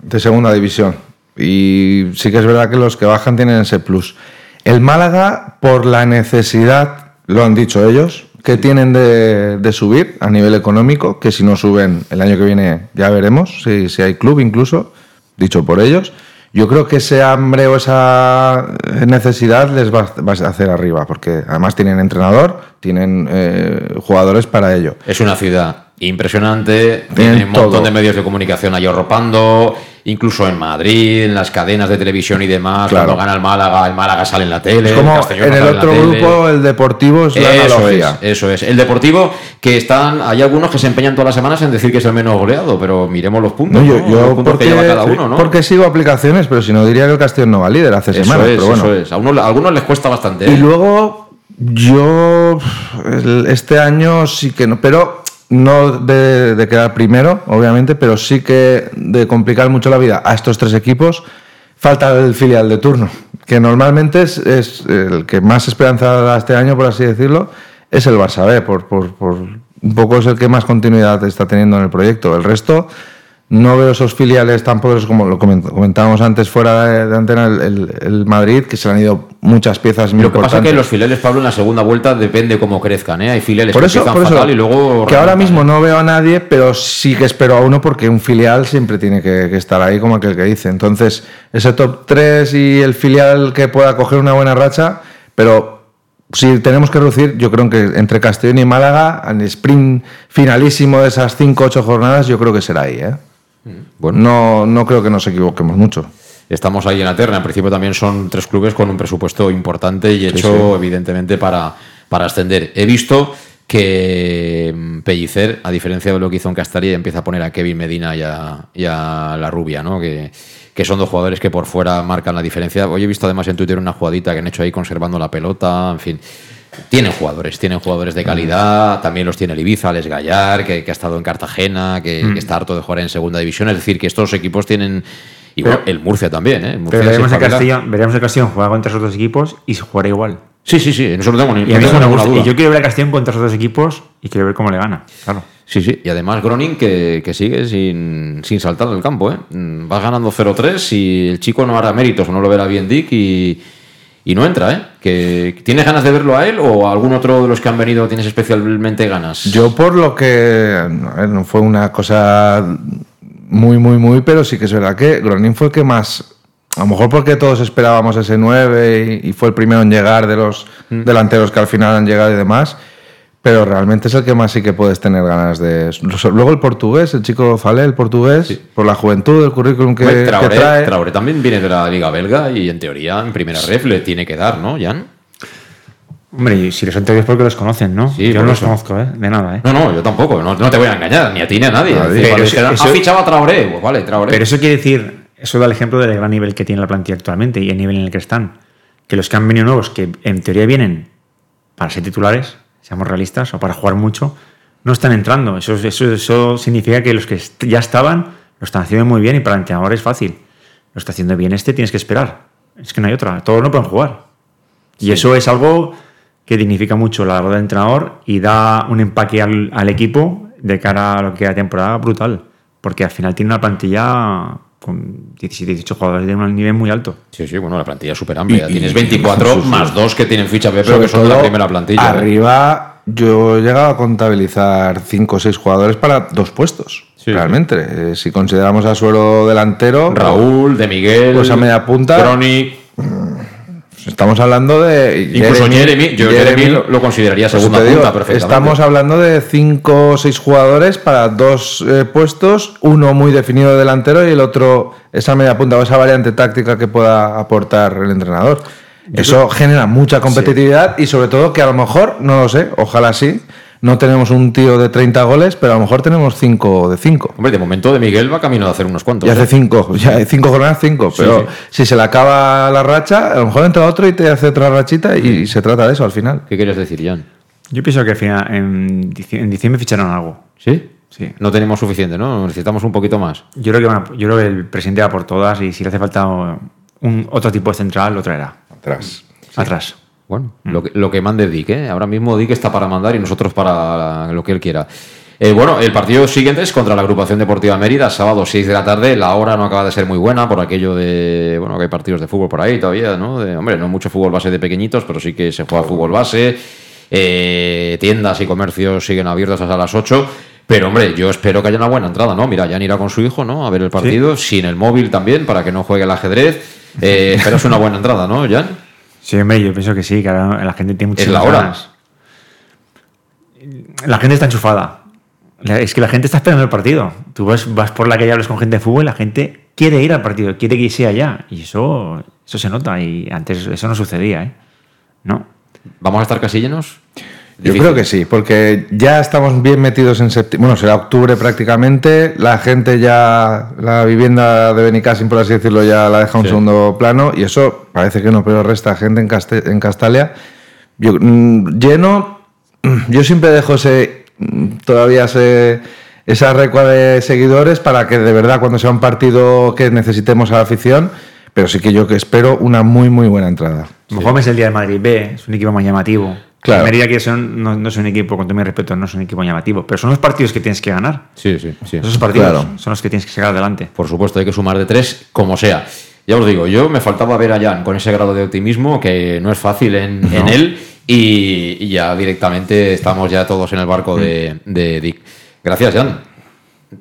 de segunda división. Y sí que es verdad que los que bajan tienen ese plus. El Málaga, por la necesidad, lo han dicho ellos, que tienen de, de subir a nivel económico, que si no suben el año que viene ya veremos, si, si hay club incluso, dicho por ellos. Yo creo que ese hambre o esa necesidad les va, va a hacer arriba, porque además tienen entrenador, tienen eh, jugadores para ello. Es una ciudad impresionante, Tienen tiene un montón todo. de medios de comunicación ahí arropando, incluso en Madrid, en las cadenas de televisión y demás, Claro. cuando gana el Málaga, el Málaga sale en la tele, Es como en el otro tele. grupo, el deportivo es la Eso analogía. es, eso es. El Deportivo, que están, hay algunos que se empeñan todas las semanas en decir que es el menos goleado, pero miremos los puntos, No, yo, ¿no? yo los puntos porque, que lleva cada uno, ¿no? porque sigo aplicaciones, pero si no diría que el Castellón no va líder hace eso semanas. es, pero bueno. eso es. A, unos- a algunos les cuesta bastante. Y ¿eh? luego yo este año sí que no, pero no de, quedar primero, obviamente, pero sí que de complicar mucho la vida a estos tres equipos. Falta el filial de turno, que normalmente es, es el que más esperanza da este año, por así decirlo, es el Barça B, por, por, por un poco es el que más continuidad está teniendo en el proyecto. El resto no veo esos filiales tan poderosos como lo coment- comentábamos antes fuera de, antena, el, el- el Madrid, que se le han ido muchas piezas muy Lo que pasa es que los filiales, Pablo, en la segunda vuelta depende cómo crezcan, ¿eh? Hay filiales Por que eso, por eso, fatal y luego... que ahora mismo ¿eh? no veo a nadie, pero sí que espero a uno porque un filial siempre tiene que, que estar ahí como aquel que dice. Entonces, ese top 3 y el filial que pueda coger una buena racha, pero si tenemos que reducir, yo creo que entre Castellón y Málaga, al sprint finalísimo de esas 5 8 jornadas, yo creo que será ahí. ¿eh? No, no creo que nos equivoquemos mucho. Estamos ahí en la terna. En principio también son tres clubes con un presupuesto importante y hecho, sí. evidentemente, para, para ascender. He visto que mm, Pellicer, a diferencia de lo que hizo en Castalia, empieza a poner a Kevin Medina y a, y a la Rubia, ¿no? Que, que son dos jugadores que por fuera marcan la diferencia. Hoy he visto además en Twitter una jugadita que han hecho ahí conservando la pelota, en fin. Tienen jugadores, tienen jugadores de calidad, también los tiene el Ibiza, Les Gallar, que, que ha estado en Cartagena, que, Mm. que está harto de jugar en segunda división. Es decir, que estos equipos tienen. Y bueno, el Murcia también, ¿eh? Murcia Pero veremos el, espabila. Castellón, veremos el Castellón jugar contra esos dos equipos y se jugará igual. Sí, sí, sí, no tengo ni Y, a no tengo gusta. duda. Y yo quiero ver al Castellón contra esos dos equipos y quiero ver cómo le gana. Claro. Sí, sí. Y además Groning que, que sigue sin, sin saltar del campo, ¿eh? Mm, Vas ganando 0-3 y el chico no hará méritos o no lo verá bien Dick y, y no entra, ¿eh? Que, ¿Tienes ganas de verlo a él o a algún otro de los que han venido tienes especialmente ganas? Yo por lo que no fue una cosa muy, muy, muy, pero sí que es verdad que Gronin fue el que más, a lo mejor porque todos esperábamos ese 9 y, y fue el primero en llegar de los delanteros que al final han llegado y demás, pero realmente es el que más sí que puedes tener ganas de... Luego el portugués, el chico Fale, el portugués, por la juventud, el currículum que, Traoré, trae... Traoré también viene de la Liga Belga y en teoría en primera ref le tiene que dar, ¿no, Jan? Hombre, y si los anteriores porque los conocen, ¿no? Sí, yo no los conozco, ¿eh? De nada, ¿eh? No, no, yo tampoco, no, no te voy a engañar, ni a ti ni a nadie. Nadie. Pero eso- ha fichado a Traoré, pues vale, Traoré. Pero eso quiere decir, eso da el ejemplo del gran nivel que tiene la plantilla actualmente y el nivel en el que están. Que los que han venido nuevos, que en teoría vienen para ser titulares, seamos realistas, o para jugar mucho, no están entrando. Eso, eso, eso significa que los que ya estaban lo están haciendo muy bien y para el entrenador es fácil. Lo está haciendo bien este, tienes que esperar. Es que no hay otra. Todos no pueden jugar. Y eso es algo que dignifica mucho la labor del entrenador y da un empaque al, al equipo de cara a lo que queda temporada brutal. Porque al final tiene una plantilla con 17, 18 jugadores de un nivel muy alto. Sí, sí, bueno, la plantilla es súper amplia. Y- Tienes 24 sí, sí. más dos que tienen ficha B, pero que son de la primera plantilla. ¿eh? Arriba, yo he llegado a contabilizar 5 o 6 jugadores para dos puestos. Sí. realmente. Eh, si consideramos a Suero delantero, Raúl, De Miguel, Pues a media punta. Cronic, estamos hablando de. incluso Jeremy. Yo Jeremy lo, lo consideraría segunda digo, punta perfectamente. Estamos hablando de 5 o 6 jugadores para dos eh, puestos, uno muy definido de delantero y el otro esa media punta o esa variante táctica que pueda aportar el entrenador. Eso genera mucha competitividad y sobre todo que a lo mejor, no lo sé, ojalá sí, no tenemos un tío de 30 goles, pero a lo mejor tenemos 5 de 5. Hombre, de momento De Miguel va camino de hacer unos cuantos. Y ¿eh? hace 5, ya hay 5 jornadas, 5, Sí, pero sí. si se le acaba la racha, a lo mejor entra otro y te hace otra rachita y se trata de eso al final. ¿Qué quieres decir, Jan? Yo pienso que al final, en, dici- en diciembre ficharon algo. ¿Sí? Sí. No tenemos suficiente, ¿no? Necesitamos un poquito más. Yo creo que, a- yo creo que el presidente va por todas y si le hace falta un, otro tipo de central, lo traerá. Atrás. Atrás. Bueno, lo, que, lo que mande Dick, ¿eh? Ahora mismo Dick está para mandar y nosotros para lo que él quiera. Eh, bueno, el partido siguiente es contra la agrupación deportiva Mérida, sábado 6 de la tarde. La hora no acaba de ser muy buena por aquello de. Bueno, que hay partidos de fútbol por ahí todavía, ¿no? De- hombre, no mucho fútbol base de pequeñitos, pero sí que se juega fútbol base. Eh, tiendas y comercios siguen abiertos hasta las 8. Pero, hombre, yo espero que haya una buena entrada, ¿no? Mira, Jan irá con su hijo, ¿no? A ver el partido, sin el móvil también, para que no juegue el ajedrez. Eh, espero es una buena entrada, ¿no, Jan? Sí, hombre, yo pienso que sí, que ahora la gente tiene Es muchísimas la hora. ganas. La gente está enchufada. Es que la gente está esperando el partido. Tú vas, vas por la calle, hablas con gente de fútbol, la gente quiere ir al partido, quiere que sea ya. Y eso, eso se nota. Y antes eso no sucedía, ¿eh? No. ¿Vamos a estar casi llenos? Yo creo que sí, porque ya estamos bien metidos en septiembre. Bueno, será octubre prácticamente. La gente ya, la vivienda de Benicassim, por así decirlo, ya la deja a un Sí. segundo plano. Y eso parece que no, pero resta gente en, en Castalia. Yo, mm, lleno, yo siempre dejo ese, mm, todavía ese, esa recua de seguidores para que de verdad cuando sea un partido que necesitemos a la afición. Pero sí que yo que espero una muy, muy buena entrada. A lo mejor es el día de Madrid B, es un equipo más llamativo. Claro. Mérida que son, no, no es un equipo, con todo mi respeto, no es un equipo llamativo, pero son los partidos que tienes que ganar. Sí, sí, sí. Esos partidos Claro. son los que tienes que sacar adelante. Por supuesto, hay que sumar de tres, como sea. Ya os digo, yo me faltaba ver a Jan con ese grado de optimismo que no es fácil en, en él y, y ya directamente estamos ya todos en el barco de, de Dick. Gracias, Jan.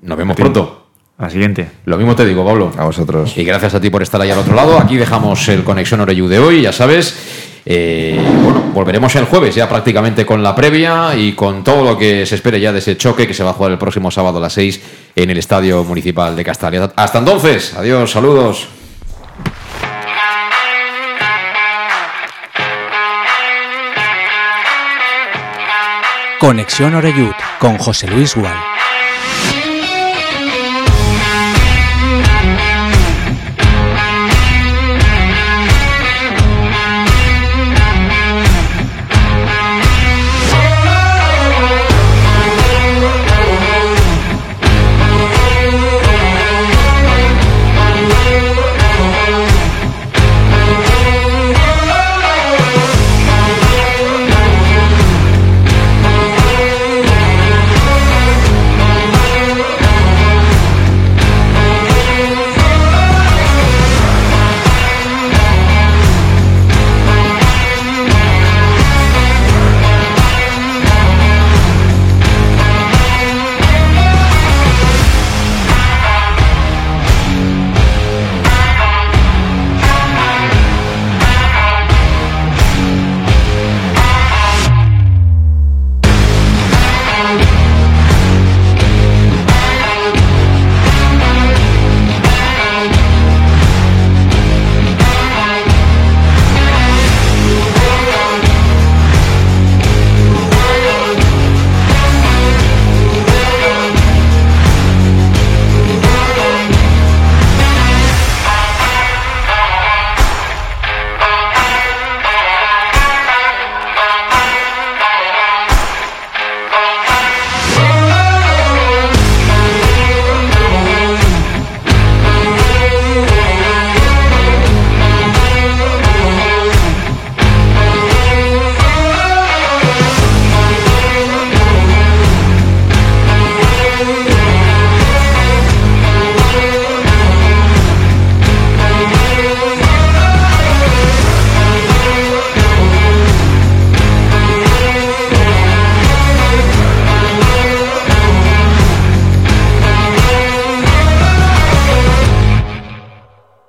Nos vemos pronto. A la siguiente. Lo mismo te digo, Pablo. A vosotros. Y gracias a ti por estar ahí al otro lado. Aquí dejamos el Conexión Oreyu de hoy, ya sabes. Eh, bueno, volveremos el jueves ya prácticamente con la previa y con todo lo que se espere ya de ese choque que se va a jugar el próximo sábado a las 6 en el Estadio Municipal de Castalia. Hasta entonces, adiós, saludos. Conexión Oreyud con José Luis Gual.